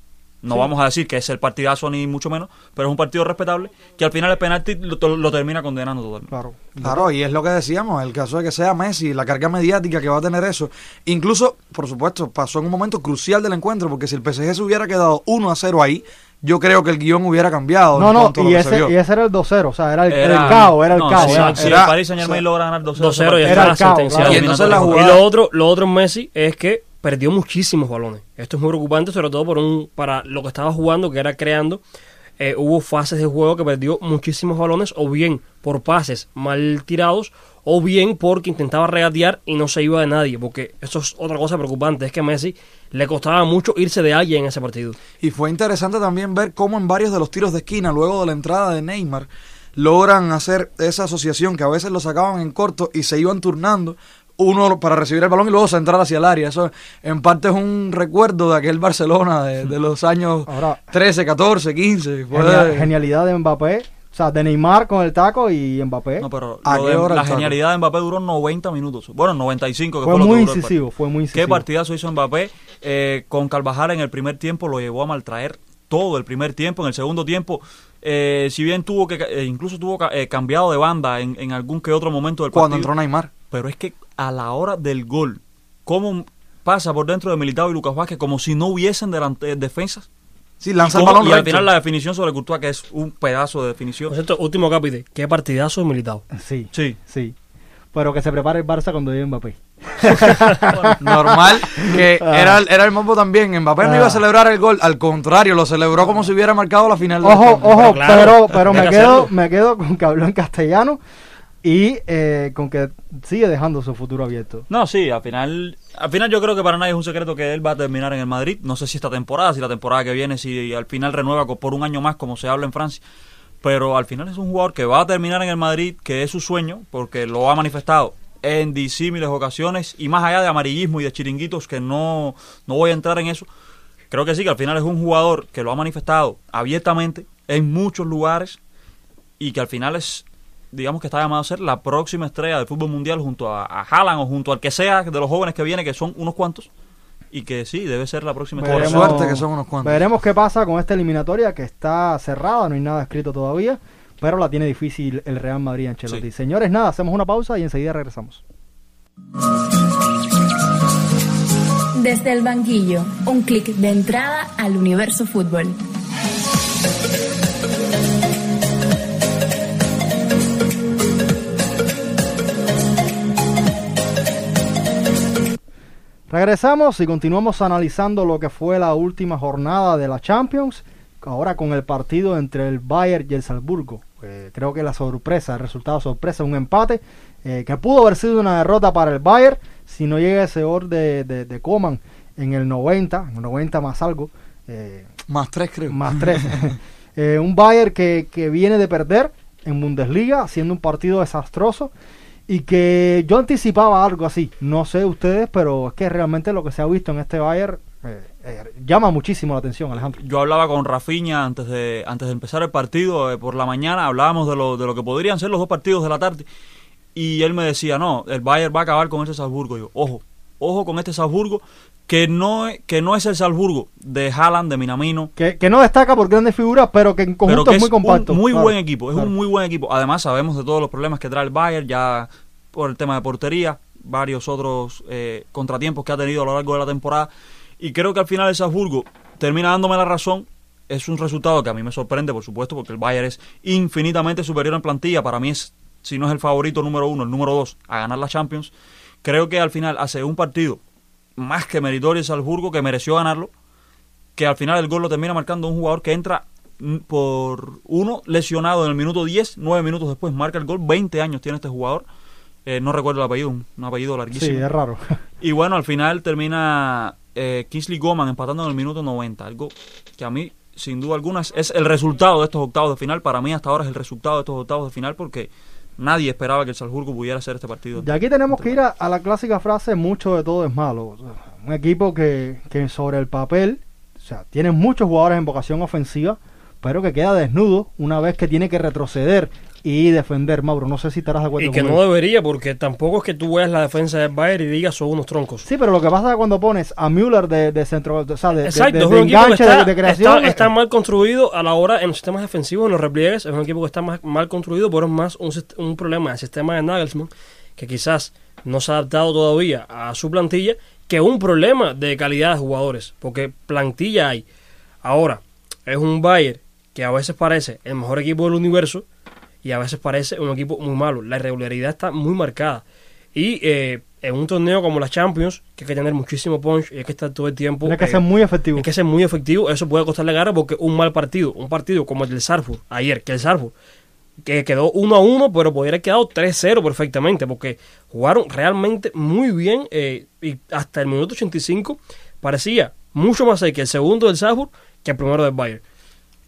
No vamos a decir que es el partidazo ni mucho menos, pero es un partido respetable que al final el penalti lo, lo termina condenando totalmente. Claro. Claro, y es lo que decíamos, el caso de que sea Messi, la carga mediática que va a tener eso. Incluso, por supuesto, pasó en un momento crucial del encuentro, porque si el PSG se hubiera quedado 1 a 0 ahí, yo creo que el guion hubiera cambiado. No, no, y ese, y ese era el 2-0, o sea, era el, Era- el caos, era el no, caos. Si, era- si era- el Paris Saint Germain o sea, logra ganar 2-0, 2-0 y Era está el caos, sentenciado. claro. Y entonces la Y jugada- lo otro, lo otro en Messi es que perdió muchísimos balones. Esto es muy preocupante, sobre todo por un, para lo que estaba jugando, que era creando. Eh, hubo fases de juego que perdió muchísimos balones, o bien por pases mal tirados, o bien porque intentaba regatear y no se iba de nadie. Porque eso es otra cosa preocupante, es que a Messi le costaba mucho irse de alguien en ese partido. Y fue interesante también ver cómo en varios de los tiros de esquina, luego de la entrada de Neymar, logran hacer esa asociación que a veces lo sacaban en corto y se iban turnando uno para recibir el balón y luego centrar hacia el área. Eso en parte es un recuerdo de aquel Barcelona de, de los años Ahora- 13, 14, 15. Fue- Genial- genialidad de Mbappé, o sea, de Neymar con el taco y Mbappé. No, pero ¿A lo qué de- hora la genialidad de Mbappé duró 90 minutos. Bueno, 95, que fue fue, lo que muy duró el incisivo, fue muy incisivo. Qué partidazo hizo Mbappé. eh, con Carvajal en el primer tiempo lo llevó a maltraer todo el primer tiempo. En el segundo tiempo, eh, si bien tuvo que, eh, incluso tuvo eh, cambiado de banda en, en algún que otro momento del cuando partido. entró Neymar. Pero es que a la hora del gol, ¿cómo pasa por dentro de Militao y Lucas Vázquez como si no hubiesen delante, defensas? Sí, lanza y, el balón y al final la definición sobre Courtois, que es un pedazo de definición. Por cierto, último capítulo, qué partidazo de militado. Sí, Sí. sí. Pero que se prepare el Barça cuando llegue Mbappé. Normal, que Ah. era, el- era el mambo también. Mbappé no Ah. iba a celebrar el gol, al contrario, lo celebró como si hubiera marcado la final del Ojo, ojo, Pero claro, pero, me que quedo, hacerlo. me quedo con que habló en castellano y eh, con que sigue dejando su futuro abierto. No, sí, al final, al final yo creo que para nadie es un secreto que él va a terminar en el Madrid. No sé si esta temporada, si la temporada que viene, si al final renueva por un año más, como se habla en Francia. Pero al final es un jugador que va a terminar en el Madrid, que es su sueño, porque lo ha manifestado en disímiles ocasiones y más allá de amarillismo y de chiringuitos, que no, no voy a entrar en eso. Creo que sí, que al final es un jugador que lo ha manifestado abiertamente en muchos lugares y que al final es, digamos que está llamado a ser la próxima estrella del fútbol mundial junto a, a Haaland o junto al que sea de los jóvenes que viene, que son unos cuantos, y que sí, debe ser la próxima Por estrella. suerte que son unos cuantos. Veremos qué pasa con esta eliminatoria que está cerrada, no hay nada escrito todavía, pero la tiene difícil el Real Madrid Ancelotti. Sí. Señores, nada, hacemos una pausa y enseguida regresamos. Desde el banquillo, un clic de entrada al universo fútbol. Regresamos y continuamos analizando lo que fue la última jornada de la Champions, ahora con el partido entre el Bayern y el Salzburgo. Eh, creo que la sorpresa, el resultado sorpresa, un empate eh, que pudo haber sido una derrota para el Bayern si no llega ese gol de, de, de Coman en el 90, 90 más algo, eh, Más tres, creo. más 3. Eh, un Bayern que, que viene de perder en Bundesliga, haciendo un partido desastroso. Y que yo anticipaba algo así. No sé ustedes, pero es que realmente lo que se ha visto en este Bayern eh, eh, llama muchísimo la atención, Alejandro. Yo hablaba con Rafiña antes de antes de empezar el partido eh, por la mañana, hablábamos de lo, de lo que podrían ser los dos partidos de la tarde y él me decía, no, el Bayern va a acabar con ese Salzburgo. Yo, ojo, ojo con este Salzburgo que no, es- que no es el Salzburgo de Haaland, de Minamino, Que, que no destaca por grandes figuras, pero que en conjunto que es muy compacto. un muy Claro, buen equipo, es claro. un muy buen equipo. Además sabemos de todos los problemas que trae el Bayern, ya por el tema de portería, varios otros eh, contratiempos que ha tenido a lo largo de la temporada. Y creo que al final el Salzburgo termina dándome la razón. Es un resultado que a mí me sorprende, por supuesto, porque el Bayern es infinitamente superior en plantilla. Para mí es, si no es el favorito número uno, el número dos a ganar la Champions. Creo que al final hace un partido más que meritorio Salzburgo, que mereció ganarlo que al final el gol lo termina marcando un jugador que entra por uno lesionado en el minuto 10, nueve minutos después marca el gol, 20 años tiene este jugador, Eh, no recuerdo el apellido, un, un apellido Sí, larguísimo. es raro. Y bueno, al final termina eh, Kingsley Goman empatando en el minuto 90, algo que a mí, sin duda alguna, es el resultado de estos octavos de final, para mí hasta ahora es el resultado de estos octavos de final porque nadie esperaba que el Salzburgo pudiera hacer este partido. Y aquí tenemos que ir a, a la clásica frase, mucho de todo es malo. O sea, un equipo que, que sobre el papel, o sea, tiene muchos jugadores en vocación ofensiva, pero que queda desnudo una vez que tiene que retroceder y defender, Mauro. No sé si estarás de acuerdo Y que con no eso. debería, porque tampoco es que tú veas la defensa del Bayern y digas son unos troncos. Sí, pero lo que pasa es cuando pones a Müller de, de centro, o sea, de, Exacto, de- enganche, está, de, creación. está- está eh, mal construido a la hora en los sistemas defensivos, en los repliegues. Es un equipo que está más, mal construido, pero es más un, un problema del sistema de Nagelsmann, que quizás no se ha adaptado todavía a su plantilla, que un problema de calidad de jugadores, porque plantilla hay. Ahora, es un Bayern que a veces parece el mejor equipo del universo y a veces parece un equipo muy malo. La irregularidad está muy marcada. Y eh, en un torneo como la Champions, que hay que tener muchísimo punch y hay que estar todo el tiempo. tiene que eh, ser muy efectivo. hay que ser muy efectivo, eso puede costarle gana porque un mal partido, un partido como el del Sarfur ayer, que el Sarfur que quedó 1 a 1, pero podría haber quedado 3-0 perfectamente, porque jugaron realmente muy bien eh, y hasta el minuto 85 parecía mucho más cerca el segundo del Sarfur que el primero del Bayern.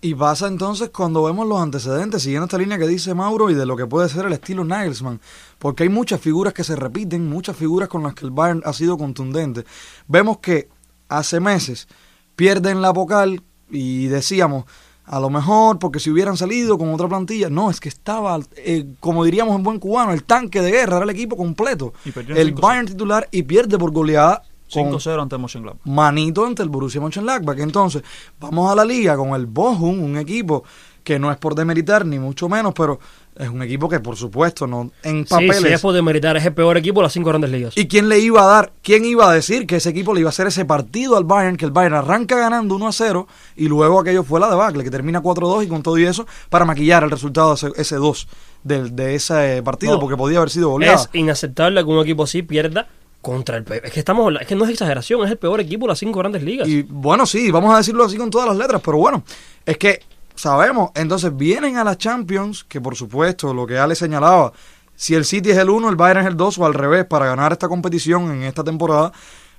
Y pasa entonces cuando vemos los antecedentes, siguiendo esta línea que dice Mauro y de lo que puede ser el estilo Nagelsmann, porque hay muchas figuras que se repiten, muchas figuras con las que el Bayern ha sido contundente. Vemos que hace meses pierden la Pocal y decíamos, a lo mejor porque si hubieran salido con otra plantilla, no, es que estaba, eh, como diríamos en buen cubano, el tanque de guerra, era el equipo completo. El 5-0. Bayern titular y pierde por goleada 5-0 ante Mönchengladbach. manito ante el Borussia Mönchengladbach. Entonces, vamos a la liga con el Bochum, un equipo que no es por demeritar ni mucho menos, pero es un equipo que por supuesto no en Sí, papeles. si es por demeritar, es el peor equipo de las cinco grandes ligas. ¿Y quién le iba a dar? ¿Quién iba a decir que ese equipo le iba a hacer ese partido al Bayern? Que el Bayern arranca ganando 1 a 0 y luego aquello fue la debacle, que termina 4 2 y con todo y eso para maquillar el resultado ese, ese 2 del- de, ese partido, No, porque podía haber sido goleada. Es inaceptable que un equipo así pierda contra el. Es que estamos es que no es exageración, es el peor equipo de las cinco grandes ligas. Y bueno, sí, vamos a decirlo así con todas las letras, pero bueno, es que sabemos, entonces vienen a la Champions, que por supuesto, lo que Ale señalaba, si el City es el 1, el Bayern es el 2 o al revés para ganar esta competición en esta temporada,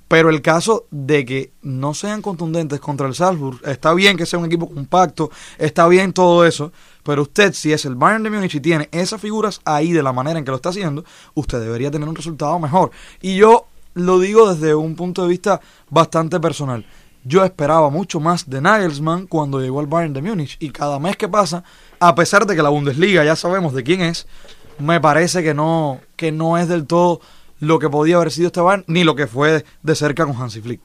pero el caso de que no sean contundentes contra el Salzburg, está bien que sea un equipo compacto, está bien todo eso, pero usted si es el Bayern de Múnich y tiene esas figuras ahí de la manera en que lo está haciendo, usted debería tener un resultado mejor. Y yo lo digo desde un punto de vista bastante personal. Yo esperaba mucho más de Nagelsmann cuando llegó al Bayern de Múnich y cada mes que pasa, a pesar de que la Bundesliga ya sabemos de quién es, me parece que no que no es del todo lo que podía haber sido este Bayern ni lo que fue de cerca con Hansi Flick.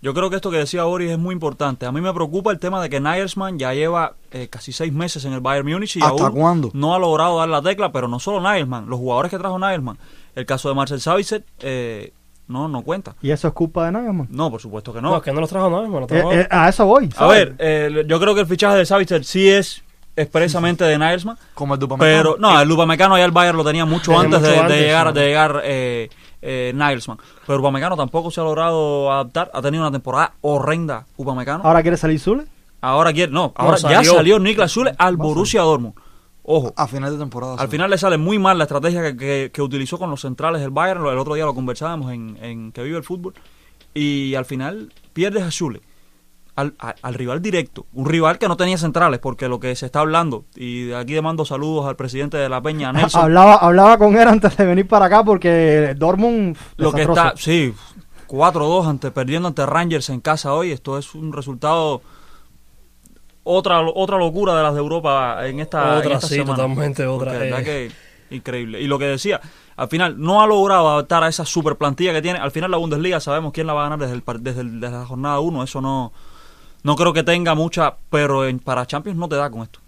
Yo creo que esto que decía Boris es muy importante. A mí me preocupa el tema de que Nagelsmann ya lleva eh, casi seis meses en el Bayern Múnich y ¿Hasta aún cuándo? no ha logrado dar la tecla, pero no solo Nagelsmann, los jugadores que trajo Nagelsmann. El caso de Marcel Savicet eh, no, no cuenta. Y eso es culpa de Nagelsmann. No, por supuesto que no, no. es que no los trajo nada, hermano. Eh, eh, a eso voy. A ver, eh, yo creo que el fichaje de Savicet sí es expresamente de Nagelsmann, Como el Dupamecano. pero no, el Upamecano ya el Bayern lo tenía mucho antes, mucho de, de antes, llegar, sí. de llegar eh, Nagelsmann. Pero Upamecano tampoco se ha logrado adaptar, ha tenido una temporada horrenda Upamecano. Ahora quiere salir Zule. Ahora quiere, no, ahora ya salió. salió Niklas Zule al Borussia Dortmund. Ojo, a final de temporada. al sí. final le sale muy mal la estrategia que, que- que utilizó con los centrales del Bayern. El otro día lo conversábamos en, en Que Vive el Fútbol. Y al final pierdes a Zule. Al, a- al rival directo, un rival que no tenía centrales, porque lo que se está hablando, y de aquí le mando saludos al presidente de la Peña, Nelson, Hablaba, hablaba con él antes de venir para acá porque Dortmund. lo que está, sí, 4-2 ante, perdiendo ante Rangers en casa hoy, esto es un resultado, otra otra locura de las de Europa en esta, en Otra, esta sí, semana. totalmente otra, Porque eh. que increíble. Y lo que decía, al final no ha logrado adaptar a esa super plantilla que tiene. Al final la Bundesliga sabemos quién la va a ganar desde, el, par- desde, el- desde la jornada 1. Eso no, no creo que tenga mucha, pero en- para Champions no te da con esto.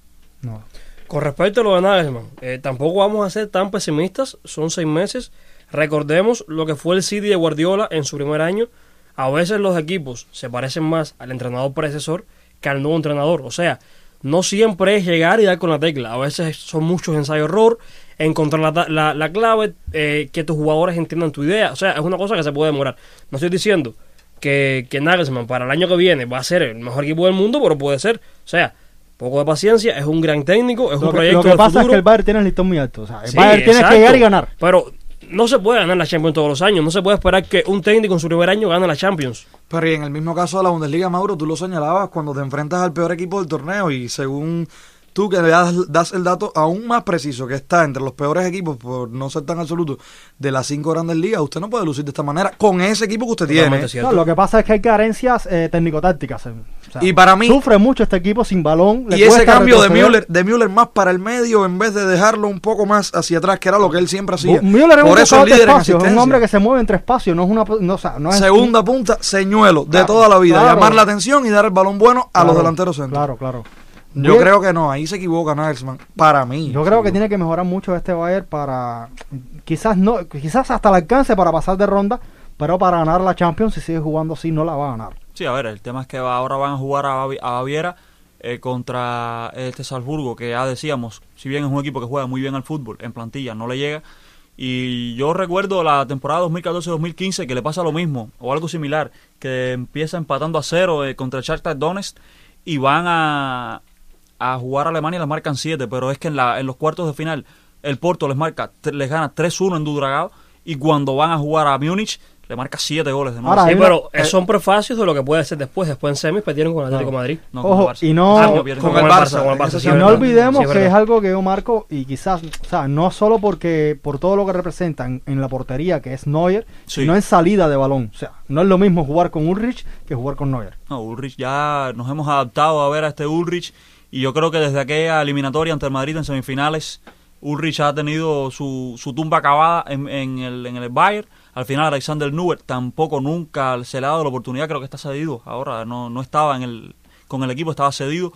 No. Con respecto a lo de Nagelsmann, eh, tampoco vamos a ser tan pesimistas, son seis meses. Recordemos lo que fue el City de Guardiola en su primer año. A veces los equipos se parecen más al entrenador predecesor que al nuevo entrenador. O sea, no siempre es llegar y dar con la tecla. A veces son muchos ensayo-error, encontrar la, la, la clave, eh, que tus jugadores entiendan tu idea. O sea, es una cosa que se puede demorar. No estoy diciendo que, que Nagelsmann para el año que viene va a ser el mejor equipo del mundo, pero puede ser. O sea, poco de paciencia, es un gran técnico, es un Lo que, proyecto lo que pasa futuro. es que el Bayern tiene el listón muy alto. O sea, el Sí, Bayern tiene que llegar y ganar. Pero no se puede ganar la Champions todos los años. No se puede esperar que un técnico en su primer año gane la Champions. Pero y en el mismo caso de la Bundesliga, Mauro, tú lo señalabas cuando te enfrentas al peor equipo del torneo y según tú que le das, das el dato aún más preciso que está entre los peores equipos, por no ser tan absoluto, de las cinco grandes ligas, usted no puede lucir de esta manera con ese equipo que usted Totalmente tiene. cierto. No, lo que pasa es que hay carencias eh, técnico-tácticas. eh. O sea, Y para mí- Sufre mucho este equipo sin balón. le Y ese cambio de. Müller, de Müller más para el medio en vez de dejarlo un poco más hacia atrás, que era lo que él siempre hacía. Müller es un Por eso buscador es de líder en es un hombre que se mueve entre espacios, no es una... No, o sea, no es Segunda punta, señuelo de Claro, toda la vida. claro. Llamar la atención y dar el balón bueno a Claro, los delanteros centros. Claro, claro. Yo Bien. creo que no, ahí se equivoca Nagelsmann. Para mí. Yo creo que tiene que mejorar mucho este Bayern para quizás no quizás hasta el alcance para pasar de ronda, pero para ganar la Champions si sigue jugando así no la va a ganar. Sí, a ver, el tema es que ahora van a jugar a Baviera eh, contra este Salzburgo, que ya decíamos, si bien es un equipo que juega muy bien al fútbol, en plantilla no le llega. Y yo recuerdo la temporada 2014-2015 que le pasa lo mismo, o algo similar, que empieza empatando a cero eh, contra el Shakhtar Donetsk y van a, a jugar a Alemania y les marcan 7, pero es que en, la, en los cuartos de final el Porto les marca les gana 3-1 en Dudragao y cuando van a jugar a Múnich le marca 7 goles de nuevo. Ahora, Sí, pero eh, son prefacios de lo que puede ser después. Después en semis perdieron con el Atlético Madrid. No, con el Ojo, Barça. y no- Ah, Con- pierden con con el Barça, con el Barça, eso sí, sí Y no olvidemos Sí, que es algo que yo marco y quizás, o sea, no solo porque por todo lo que representan en la portería que es Neuer, Sí. sino en salida de balón. O sea, no es lo mismo jugar con Ulrich que jugar con Neuer. No, Ulrich ya nos hemos adaptado a ver a este Ulrich y yo creo que desde aquella eliminatoria ante el Madrid en semifinales, Ulrich ha tenido su, su tumba acabada en, en el, en el Bayern. Al final Alexander Neuer tampoco nunca se le ha dado la oportunidad, creo que está cedido. Ahora no, no estaba en el, con el equipo, estaba cedido.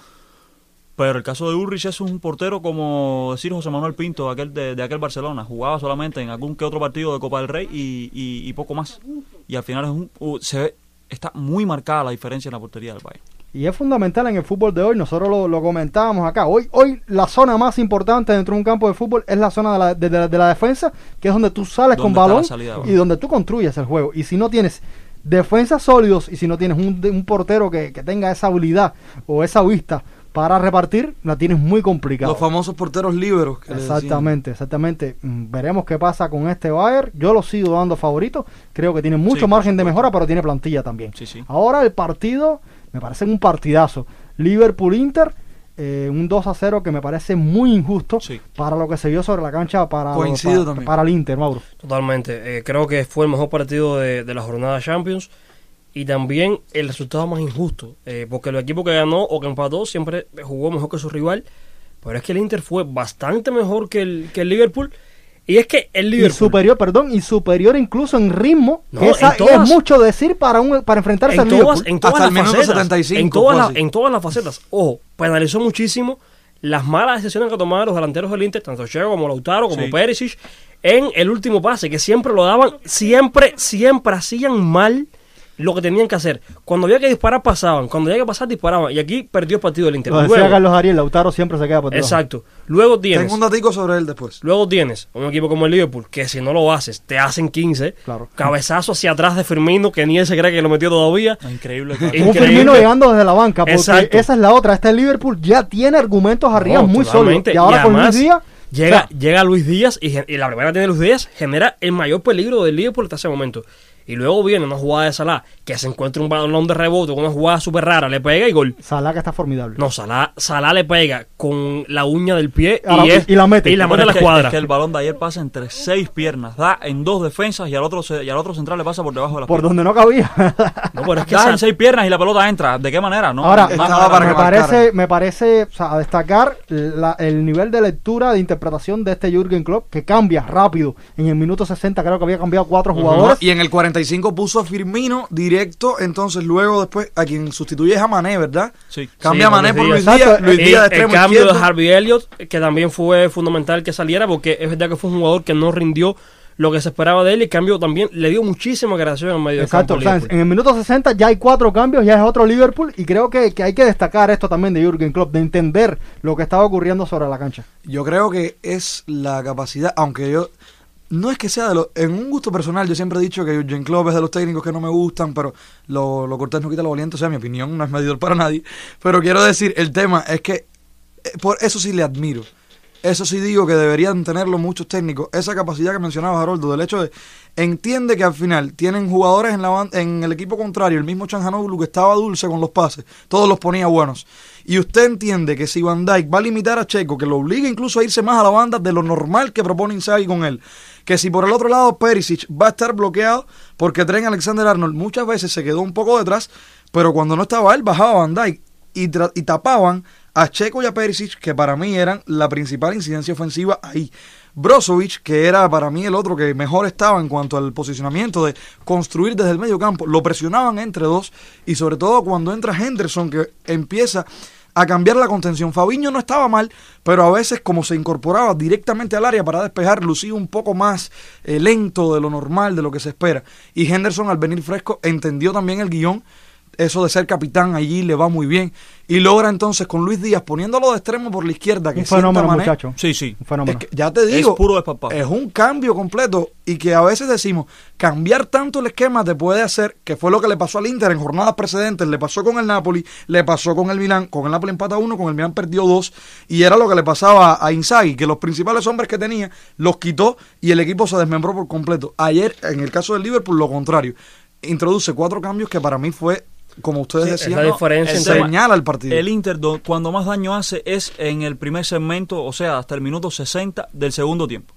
Pero el caso de Ulrich es un portero como decir José Manuel Pinto, aquel de, aquel Barcelona. Jugaba solamente en algún que otro partido de Copa del Rey y, y- poco más. Y al final es un, se ve, está muy marcada la diferencia en la portería del Bayern. Y es fundamental en el fútbol de hoy, nosotros lo, lo comentábamos acá. Hoy, hoy la zona más importante dentro de un campo de fútbol es la zona de la, de la- de la defensa, que es donde tú sales con balón salida y donde tú construyes el juego. Y si no tienes defensas sólidos y si no tienes un, un portero que, que tenga esa habilidad o esa vista para repartir, la tienes muy complicado. Los famosos porteros liberos. que. Exactamente, exactamente. Mm, Veremos qué pasa con este Bayern. Yo lo sigo dando favorito. Creo que tiene mucho margen de mejora, pero tiene plantilla también. Sí, sí. Ahora el partido me parece un partidazo. Liverpool-Inter, eh, un 2 a 0 que me parece muy injusto Sí. para lo que se vio sobre la cancha para, Coincido para, también. para el Inter, Mauro. Totalmente. Eh, creo que fue el mejor partido de, de la jornada Champions y también el resultado más injusto. eh, porque el equipo que ganó o que empató siempre jugó mejor que su rival. Pero es que el Inter fue bastante mejor que el, que el Liverpool. Y es que el Y Liverpool. superior, perdón, y superior incluso en ritmo. No, que esa en todas- es mucho decir para un para enfrentarse en al todas, Liverpool. en todas Hasta las el minuto facetas, 75 en todas, en todas las facetas. Ojo, penalizó muchísimo las malas decisiones que tomaban los delanteros del Inter, tanto Chego como Lautaro, como Sí. Perisic, en el último pase, que siempre lo daban, siempre, siempre hacían mal lo que tenían que hacer. Cuando había que disparar, pasaban. Cuando había que pasar, disparaban. Y aquí perdió el partido del Inter. Lo decía Luego- Carlos Ariel, Lautaro siempre se queda por debajo. exacto. Luego tienes, Tengo un datico sobre él después. luego tienes un equipo como el Liverpool, que si no lo haces, te hacen 15. Claro. Cabezazo hacia atrás de Firmino, que ni él se cree que lo metió todavía. Es increíble. Eh, Un Increíble. Firmino llegando desde la banca, porque Exacto. esa es la otra. Este Liverpool ya tiene argumentos arriba No, muy sólidos. Y ahora con además, Luis Díaz, Llega, o sea, llega Luis Díaz y, y la primera que tiene Luis Díaz genera el mayor peligro del Liverpool hasta ese momento. Y luego viene una jugada de Salah que se encuentra un balón de rebote, una jugada súper rara, le pega y gol. Salah que está formidable. No, Salah, Salah le pega con la uña del pie y, es- y la mete. Y la mete a la escuadra. es que el balón de ayer pasa entre seis piernas, da en dos defensas y al otro se- y al otro central le pasa por debajo de las Por piernas. donde no cabía. No, pero es que Da en seis piernas y la pelota entra. ¿De qué manera? No, Ahora, manera para me parece, me parece, o sea, a destacar la- el nivel de lectura, de interpretación de este Jürgen Klopp, que cambia rápido. En el minuto 60 creo que había cambiado cuatro jugadores. Y en el 45 puso a Firmino directo, entonces luego después a quien sustituye es a Mané, ¿verdad? Sí. Cambia Sí, a Mané por Luis Díaz. Exacto, Luis Y Díaz de el extremo cambio izquierdo. de Harvey Elliott, que también fue fundamental que saliera, porque es verdad que fue un jugador que no rindió lo que se esperaba de él, y el cambio también le dio muchísima creación en medio Exacto, del o sea, campo. en el minuto 60 ya hay cuatro cambios, ya es otro Liverpool y creo que, que hay que destacar esto también de Jürgen Klopp, de entender lo que estaba ocurriendo sobre la cancha. Yo creo que es la capacidad, aunque yo no es que sea de los, en un gusto personal, yo siempre he dicho que Jürgen Klopp es de los técnicos que no me gustan, pero lo, lo cortés no quita lo valiente, o sea, mi opinión no es medidor para nadie, pero quiero decir, el tema es que eh, por eso sí le admiro. Eso sí digo que deberían tenerlo muchos técnicos. Esa capacidad que mencionaba Haroldo, del hecho de entiende que al final tienen jugadores en la en el equipo contrario, el mismo Chanjanoglu que estaba dulce con los pases, todos los ponía buenos. Y usted entiende que si Van Dijk va a limitar a Checo, que lo obliga incluso a irse más a la banda de lo normal que propone Inzaghi con él, que si por el otro lado Perisic va a estar bloqueado porque Tren Alexander Arnold muchas veces se quedó un poco detrás, pero cuando no estaba él bajaba Van y, y tapaban a Checo y a Perisic, que para mí eran la principal incidencia ofensiva ahí. Brozovic, que era para mí el otro que mejor estaba en cuanto al posicionamiento de construir desde el medio campo, lo presionaban entre dos y sobre todo cuando entra Henderson que empieza a cambiar la contención. Fabiño no estaba mal, pero a veces como se incorporaba directamente al área para despejar, lucía un poco más eh, lento de lo normal, de lo que se espera. Y Henderson al venir fresco entendió también el guion eso de ser capitán allí le va muy bien. Y logra entonces con Luis Díaz poniéndolo de extremo por la izquierda. Que Un fenómeno, Mané. muchacho. Sí, sí. Un fenómeno. Es que ya te digo, Es puro es un cambio completo y que a veces decimos, cambiar tanto el esquema te puede hacer, que fue lo que le pasó al Inter en jornadas precedentes, le pasó con el Napoli, le pasó con el Milán, con el Napoli empata uno, con el Milán perdió dos, y era lo que le pasaba a Inzaghi, que los principales hombres que tenía los quitó y el equipo se desmembró por completo. Ayer, en el caso del Liverpool, lo contrario, introduce cuatro cambios que para mí fue, como ustedes Sí, es decían, la diferencia el entre- tema- señala el partido. El Inter do- cuando más daño hace es en el primer segmento, o sea, hasta el minuto 60 del segundo tiempo.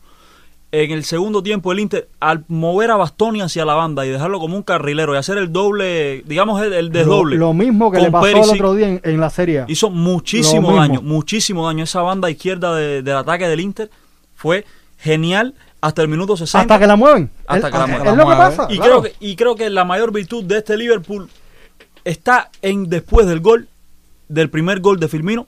En el segundo tiempo el Inter, al mover a Bastoni hacia la banda y dejarlo como un carrilero y hacer el doble, digamos el, el desdoble. Lo, lo mismo que le pasó Perisic, el otro día en, en la Serie A. Hizo muchísimo daño, muchísimo daño. Esa banda izquierda de- del ataque del Inter fue genial hasta el minuto 60. Hasta que la mueven. Hasta Es- que la es mueven. lo que pasa. Y, claro. creo que, y creo que la mayor virtud de este Liverpool está en después del gol, del primer gol de Firmino,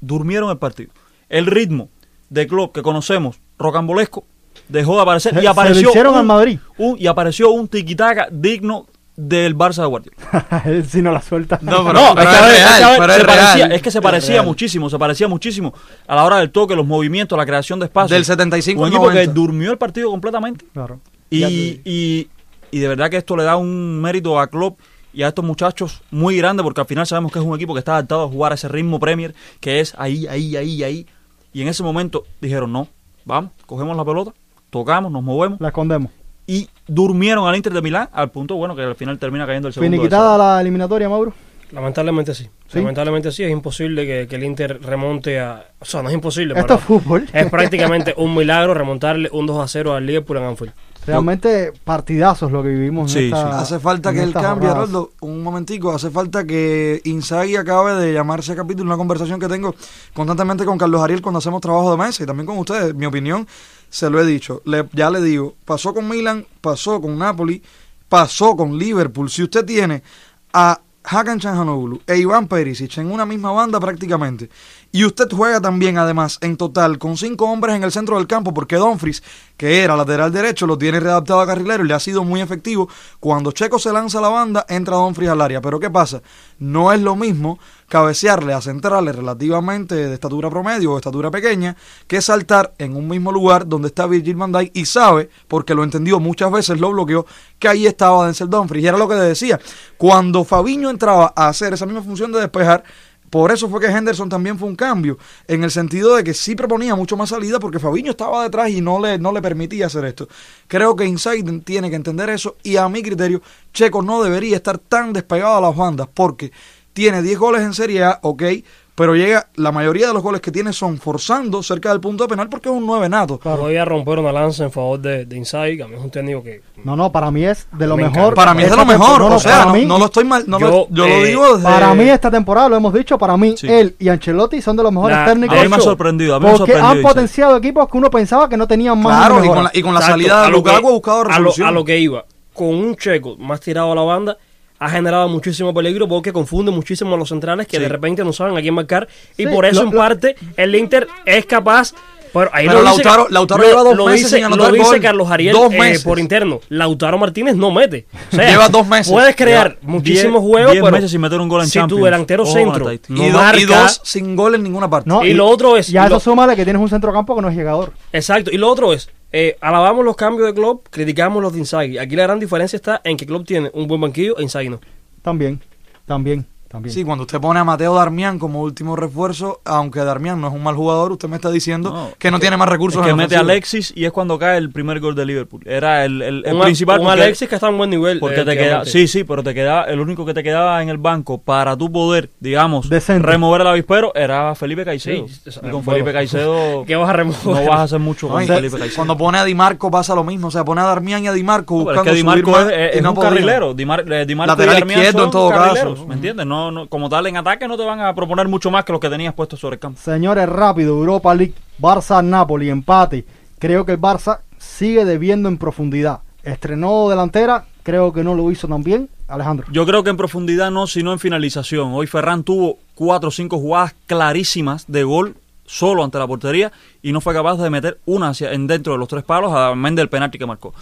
durmieron el partido. El ritmo de Klopp que conocemos, rocambolesco, dejó de aparecer Se- y se apareció lo hicieron un, al Madrid. un- y apareció un tiquitaca digno del Barça de Guardiola. Él sí no la suelta. No, pero- No, pero es real, pero se es parecía, real. es que se parecía muchísimo, se parecía muchísimo a la hora del toque, los movimientos, la creación de espacio. Del 75 Un equipo que 90. durmió el partido completamente. Claro. Y, y, y de verdad que esto le da un mérito a Klopp y a estos muchachos muy grande porque al final sabemos que es un equipo que está adaptado a jugar a ese ritmo Premier que es ahí, ahí, ahí, ahí. Y en ese momento dijeron, no, vamos, cogemos la pelota, tocamos, nos movemos La escondemos. y durmieron al Inter de Milán al punto, bueno, que al final termina cayendo el segundo. Finiquitada la eliminatoria, Mauro. Lamentablemente sí. ¿Sí? Lamentablemente sí, es imposible que, que el Inter remonte a... O sea, no es imposible, Esto pero es fútbol. es prácticamente un milagro remontarle un 2 a 0 al Liverpool en Anfield. Realmente partidazos lo que vivimos Sí, en esta, sí. Hace falta en que él cambie. Aroldo. Un momentico, hace falta que Inzaghi acabe de llamarse a capítulo, una conversación que tengo constantemente con Carlos Ariel cuando hacemos trabajo de mesa y también con ustedes. Mi opinión, se lo he dicho. Le- ya le digo, pasó con Milan, pasó con Napoli, pasó con Liverpool. Si usted tiene a Hakan Chanjanoglu e Iván Perisic en una misma banda prácticamente, y usted juega también además en total con cinco hombres en el centro del campo, porque Dumfries, que era lateral derecho, lo tiene readaptado a carrilero y le ha sido muy efectivo. Cuando Checo se lanza a la banda, entra Dumfries al área. Pero ¿qué pasa? No es lo mismo cabecearle a centrales relativamente de estatura promedio o estatura pequeña que saltar en un mismo lugar donde está Virgil van y sabe, porque lo entendió muchas veces, lo bloqueó, que ahí estaba Denzel Dumfries. Y era lo que decía. Cuando Fabiño entraba a hacer esa misma función de despejar, por eso fue que Henderson también fue un cambio, en el sentido de que sí proponía mucho más salida porque Fabiño estaba detrás y no le, no le permitía hacer esto. Creo que Inside tiene que entender eso y a mi criterio, Checo no debería estar tan despegado a las bandas porque tiene 10 goles en Serie A, ok, pero llega, la mayoría de los goles que tiene son forzando cerca del punto de penal porque es un 9 nato. Voy a romper una lanza en favor de, de Inside, que a mí es un técnico que No, no, para mí es de lo Me mejor. encanta. Para mí es de lo mejor, no, no, o sea, no, no lo estoy mal, no Yo, lo, yo lo eh, digo desde... Para mí esta temporada, lo hemos dicho, para mí Sí. él y Ancelotti son de los mejores La- técnicos. A mí me ha sorprendido, a mí me ha Porque sorprendido. han potenciado equipos que uno pensaba que no tenían más. Claro, y con la, y con la Exacto, salida de lo Lukaku ha buscado a lo, resolución. a lo que iba, con un checo más tirado a la banda, ha generado muchísimo peligro porque confunde muchísimo a los centrales que Sí. de repente no saben a quién marcar. Y Sí, por eso, lo- en lo- parte, el Inter es capaz. Pero, ahí Pero lo dice- Lautaro- Lautaro lo- lleva dos lo meses dice, sin anotar Lo dice gol. Carlos Ariel Dos eh, por interno. Lautaro Martínez no mete. O sea, Lleva dos meses. Puedes crear Lleva muchísimos diez- juegos, diez pero meses sin meter un gol en si tu Champions. delantero con la centro no y, do- marca, y dos sin gol en ninguna parte. No, Y lo otro es- Ya eso súmale que tienes un centrocampo que no es llegador. Exacto, y lo otro es, eh, alabamos los cambios de club, criticamos los de Inzaghi. Aquí la gran diferencia está en que club tiene un buen banquillo e Inzaghi no. También, también, también. Sí, cuando usted pone a Mateo Darmian como último refuerzo, aunque Darmian no es un mal jugador, usted me está diciendo No, que no tiene más recursos Es que en mete a. Alexis y es cuando cae el primer gol de Liverpool. Era el, el, el un, principal. un porque- Alexis que está en buen nivel. Porque eh, te queda, sí, sí, pero te quedaba, el único que te quedaba en el banco para tu poder, digamos, Decente. remover el avispero era Felipe Caicedo. Sí, y con. Felipe Caicedo ¿Qué vas a remover? no vas a hacer mucho No, con Felipe Caicedo. cuando pone a Di Marco pasa lo mismo, o sea, pone a Darmian y a Di Marco No, buscando es que Di Marco subir es, más es- y es no un carrilero. Di, Mar- eh, Di Marco Lateral y Darmian izquierdo son en todo caso. ¿Me entiendes? No, no, como tal, en ataque no te van a proponer mucho más que los que tenías puestos sobre el campo. Señores, rápido, Europa League, Barça, Napoli, empate. Creo que el Barça sigue debiendo en profundidad. Estrenó delantera, creo que no lo hizo tan bien. Alejandro. Yo creo que en profundidad no, sino en finalización. Hoy Ferran tuvo cuatro o cinco jugadas clarísimas de gol solo ante la portería y no fue capaz de meter una hacia, en dentro de los tres palos, además del penalti que marcó.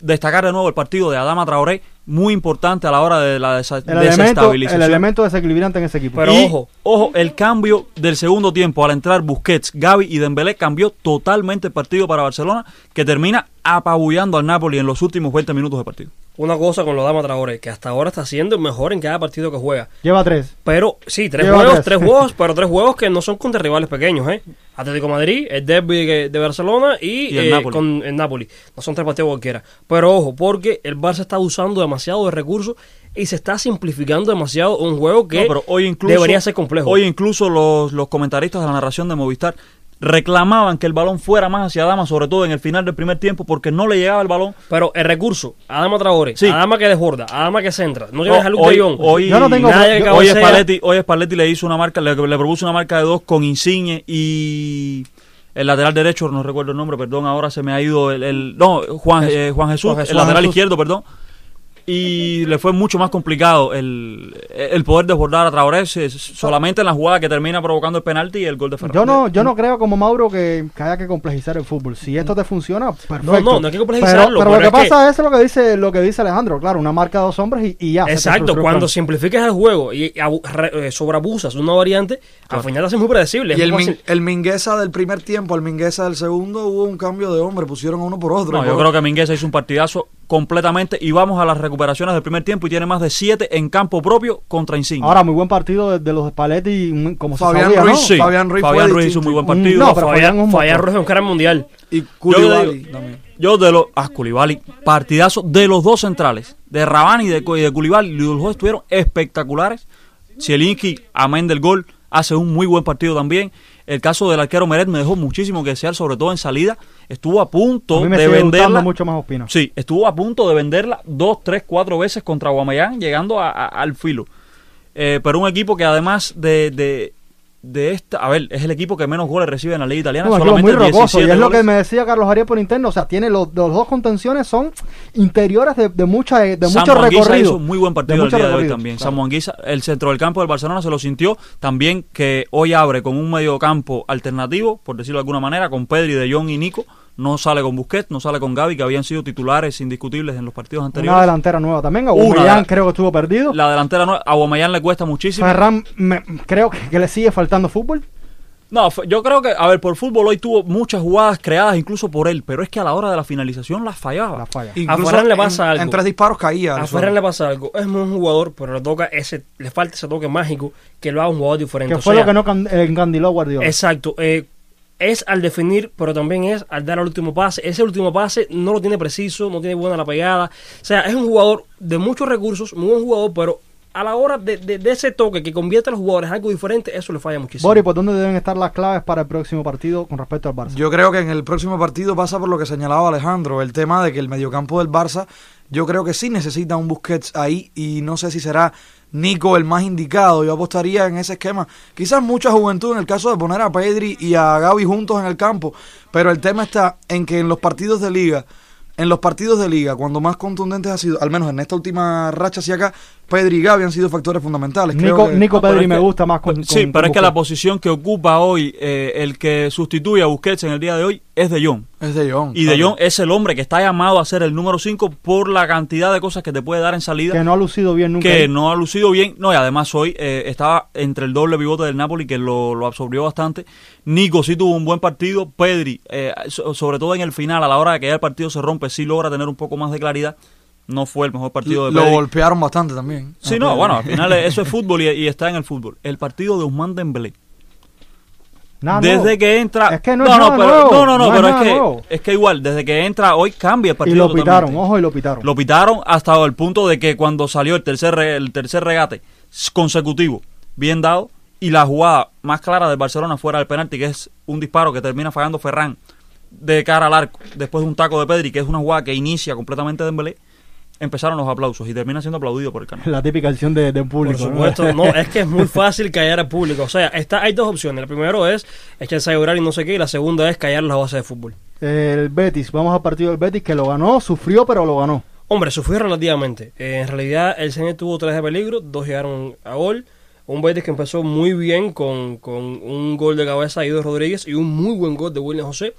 Destacar de nuevo el partido de Adama Traoré, muy importante a la hora de la desa- El elemento, desestabilización. el elemento desequilibrante en ese equipo. Pero Y, ojo. ojo, el cambio del segundo tiempo al entrar Busquets, Gavi y Dembélé cambió totalmente el partido para Barcelona, que termina apabullando al Napoli en los últimos 20 minutos de partido. Una cosa con lo Dama Traoré, que hasta ahora está siendo el mejor en cada partido que juega. Lleva tres. Pero, sí, tres Lleva juegos, tres. tres juegos, pero tres juegos que no son contra rivales pequeños, ¿eh? Atlético de Madrid, el derby de, de Barcelona y, Y el eh, Napoli. con el Napoli. No son tres partidos cualquiera. Pero ojo, porque el Barça está usando demasiado de recursos y se está simplificando demasiado un juego que No, pero hoy incluso, debería ser complejo. Hoy incluso los, los comentaristas de la narración de Movistar reclamaban que el balón fuera más hacia Adama, sobre todo en el final del primer tiempo, porque no le llegaba el balón. Pero el recurso, Adama Traoré, Sí. Adama que desborda, Adama que centra, no tienes a Luke hoy, de hoy, Yo no tengo- nadie que hoy. Spalletti, hoy Spalletti le hizo una marca, le, le propuso una marca de dos con Insigne y el lateral derecho, no recuerdo el nombre, perdón, ahora se me ha ido el, el- no, Juan, eh, Juan Jesús, Juan Jesús. el lateral Jesús. izquierdo, perdón. Y le fue mucho más complicado el, el poder desbordar a Traoré solamente en la jugada que termina provocando el penalti y el gol de Ferran. Yo no, yo no creo como Mauro que, que haya que complejizar el fútbol. Si esto te funciona, perfecto. no, no hay que complejizarlo, Pero, pero pero lo que es pasa es lo que dice lo que dice Alejandro, claro, una marca de dos hombres y, y ya. Exacto, cuando plan. simplificas el juego y eh, sobrabusas una variante, al final te hace muy predecible. Y el, Min- el Mingueza del primer tiempo, el Mingueza del segundo, hubo un cambio de hombre, pusieron a uno por otro. No, yo creo que Mingueza hizo un partidazo completamente y vamos a las recuperaciones del primer tiempo y tiene más de siete en campo propio contra Insigne. Ahora, muy buen partido de, de los Spalletti, como se Fabián sabía, Ruiz, ¿no? sí, Fabián Ruiz hizo un muy buen partido. no, pero Fabián, Fabián. Ruiz es un cara mundial. Y Yo, Koulibaly también. yo de los ah, Koulibaly, partidazo de los dos centrales, de Rabani y de, y de Koulibaly, los dos estuvieron espectaculares. Zielinski, amén del gol, hace un muy buen partido también. El caso del arquero Meret me dejó muchísimo que desear, sobre todo en salida. Estuvo a punto A mí me de venderla. mucho más Ospina. Sí, estuvo a punto de venderla dos, tres, cuatro veces contra Guamayán, llegando a- a- al filo. Eh, pero un equipo que además de, de, de esta, a ver, es el equipo que menos goles recibe en la liga italiana, equipo muy solamente rocoso, y 17 es lo que me decía Carlos Ariel por interno, o sea, tiene los, los dos contenciones son interiores de, de mucha de Samu mucho recorrido. hizo muy buen partido el día de hoy también. claro. Anguissa, el centro del campo del Barcelona se lo sintió también que hoy abre con un medio campo alternativo, por decirlo de alguna manera, con Pedri, De Jong y Nico. No sale con Busquets, no sale con Gavi, que habían sido titulares indiscutibles en los partidos Una anteriores. delantera nueva también, Una de- creo que estuvo perdido. La delantera no, a Guamayán le cuesta muchísimo. Ferran me- creo que, que le sigue faltando fútbol. No, yo creo que, a ver, por fútbol hoy tuvo muchas jugadas creadas incluso por él, pero es que a la hora de la finalización las fallaba. La falla. Incluso Ferran le en- pasa algo. En tres disparos caía. A. Ferran le pasa algo. Es un jugador, pero le toca ese, le falta ese toque mágico que lo haga un jugador diferente. Que O fue sea, lo que no can- encandiló a Guardiola. Exacto. eh, es al definir, pero también es al dar el último pase. Ese último pase no lo tiene preciso, no tiene buena la pegada. O sea, es un jugador de muchos recursos, muy buen jugador, pero a la hora de, de- de ese toque que convierte a los jugadores en algo diferente, eso le falla muchísimo. Bori, ¿por dónde deben estar las claves para el próximo partido con respecto al Barça? Yo creo que en el próximo partido pasa por lo que señalaba Alejandro, el tema de que el mediocampo del Barça, yo creo que sí necesita un Busquets ahí y no sé si será Nico el más indicado. Yo apostaría en ese esquema. Quizás mucha juventud en el caso de poner a Pedri y a Gaby juntos en el campo, pero el tema está en que en los partidos de liga, en los partidos de liga, cuando más contundentes ha sido, al menos en esta última racha hacia acá, Pedri y Gaby han sido factores fundamentales. Creo Nico, que- Nico pero Pedri me que- gusta más con, Sí, con- pero es que la posición que ocupa hoy eh, el que sustituye a Busquets en el día de hoy es De Jong. es de Jong. Y De. Jong es el hombre que está llamado a ser el número 5 por la cantidad de cosas que te puede dar en salida. que no ha lucido bien nunca. que no ha lucido bien. No, y además hoy eh, estaba entre el doble pivote del Napoli que lo, lo absorbió bastante. Nico sí tuvo un buen partido. Pedri, eh, so- sobre todo en el final, a la hora de que ya el partido se rompe, sí logra tener un poco más de claridad. No fue el mejor partido de Lo Pedri. golpearon bastante también. Sí, no, Pedri. bueno, al final eso es fútbol y, y está en el fútbol. El partido de Usman Dembélé. Nada desde nuevo. que entra... Es que no es no, pero, nuevo, no, no, no, no es pero nada es, que, nuevo. es que igual, desde que entra hoy cambia el y partido lo pitaron, ojo, y lo pitaron. Lo pitaron hasta el punto de que cuando salió el tercer, re- el tercer regate consecutivo, bien dado, y la jugada más clara del Barcelona fuera del penalti, que es un disparo que termina fallando Ferran de cara al arco, después de un taco de Pedri, que es una jugada que inicia completamente Dembélé, empezaron los aplausos y termina siendo aplaudido por el canal. La típica acción de, de público. Por ¿no? supuesto, no, es que es muy fácil callar al público. O sea, está, hay dos opciones. La primera es echarse a llorar y no sé qué, y la segunda es callar las bases de fútbol. El Betis, vamos al partido del Betis que lo ganó, sufrió, pero lo ganó. Hombre, sufrió relativamente. Eh, en realidad, el Zenit tuvo tres de peligro, dos llegaron a gol. Un Betis que empezó muy bien con, con un gol de cabeza de Ido Rodríguez y un muy buen gol de William José.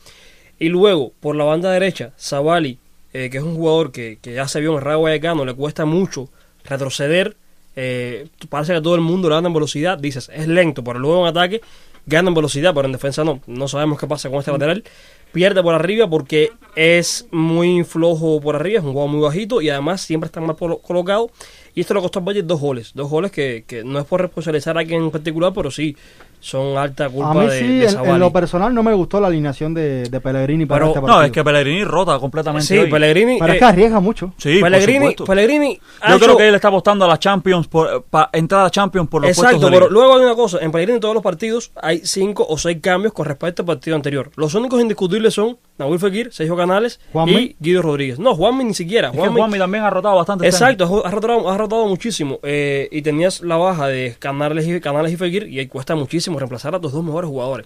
Y luego, por la banda derecha, Zavali, eh, que es un jugador que, que ya se vio en el Rayo Vallecano, le cuesta mucho retroceder. Eh, parece que todo el mundo le anda en velocidad. Dices, es lento, pero luego en ataque gana en velocidad, pero en defensa no. No sabemos qué pasa con este lateral. Pierde por arriba porque es muy flojo por arriba, es un jugador muy bajito y además siempre está mal colocado. Y esto le costó al Valle dos goles. Dos goles que, que no es por responsabilizar a alguien en particular, pero sí son alta culpa A mí de, sí, de en, Savali. en lo personal no me gustó la alineación de, de Pellegrini para Pero- este partido. No, es que Pellegrini rota completamente. Sí, hoy. Pellegrini. Pero es eh, que arriesga mucho. Sí, por Pellegrini, supuesto. Pellegrini ha Yo hecho- creo que él está apostando a la Champions, por, para entrar a Champions por los Exacto, puestos de pero luego hay una cosa, en Pellegrini en todos los partidos hay cinco o seis cambios con respecto al partido anterior. Los únicos indiscutibles son Nahuel Fekir, Sergio Canales Juanmi. y Guido Rodríguez. No, Juanmi ni siquiera. Es que Juanmi- Juanmi también ha rotado bastante. este. Exacto, ha rotado, ha rotado muchísimo. eh, y tenías la baja de Canales y, Canales y Fekir y ahí cuesta muchísimo reemplazar a tus dos mejores jugadores.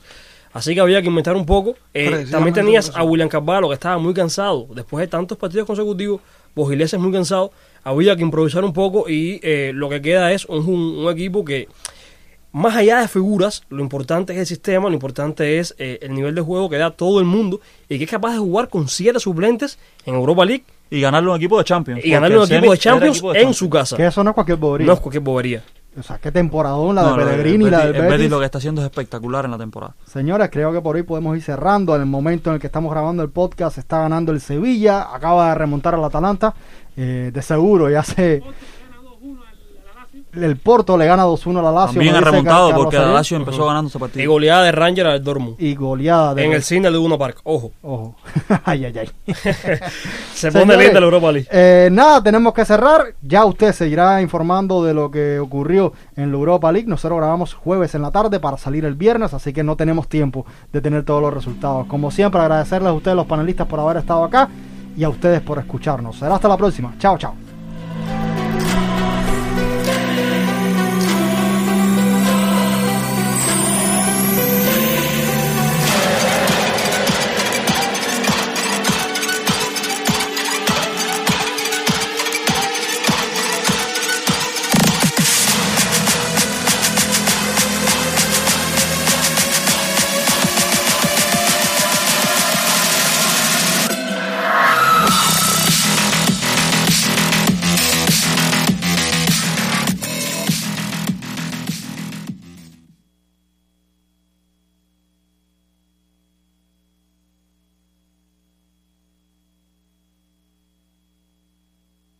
Así que había que inventar un poco. Eh, también tenías a. William Carvalho, que estaba muy cansado. Después de tantos partidos consecutivos, Bogilés es muy cansado. Había que improvisar un poco y eh, lo que queda es un, un equipo que, más allá de figuras, lo importante es el sistema, lo importante es eh, el nivel de juego que da todo el mundo y que es capaz de jugar con siete suplentes en Europa League Y ganarle un equipo de Champions. y ganarle un equipo de Champions equipo de en Champions. su casa. Que eso no es cualquier bobería. No es cualquier bobería. O sea, qué temporadón la No, de Pellegrini y el la el Betis. Betis lo que está haciendo es espectacular en la temporada. Señores, creo que por hoy podemos ir cerrando. En el momento en el que estamos grabando el podcast, está ganando el Sevilla, acaba de remontar al Atalanta. Eh, de seguro, ya se. El Porto le gana 2-1 al Lazio. También ha remontado porque el Ariel. Lazio empezó ganando ese Y partido. goleada de Ranger al Dortmund. Y goleada de. En el cine de Luna Park. Ojo. Ojo. ay, ay, ay. Se pone linda la Europa League. eh, nada, tenemos que cerrar. Ya usted seguirá informando de lo que ocurrió en la Europa League. Nosotros grabamos jueves en la tarde para salir el viernes, así que no tenemos tiempo de tener todos los resultados. Como siempre, agradecerles a ustedes, los panelistas, por haber estado acá y a ustedes por escucharnos. Será hasta la próxima. Chao, chao.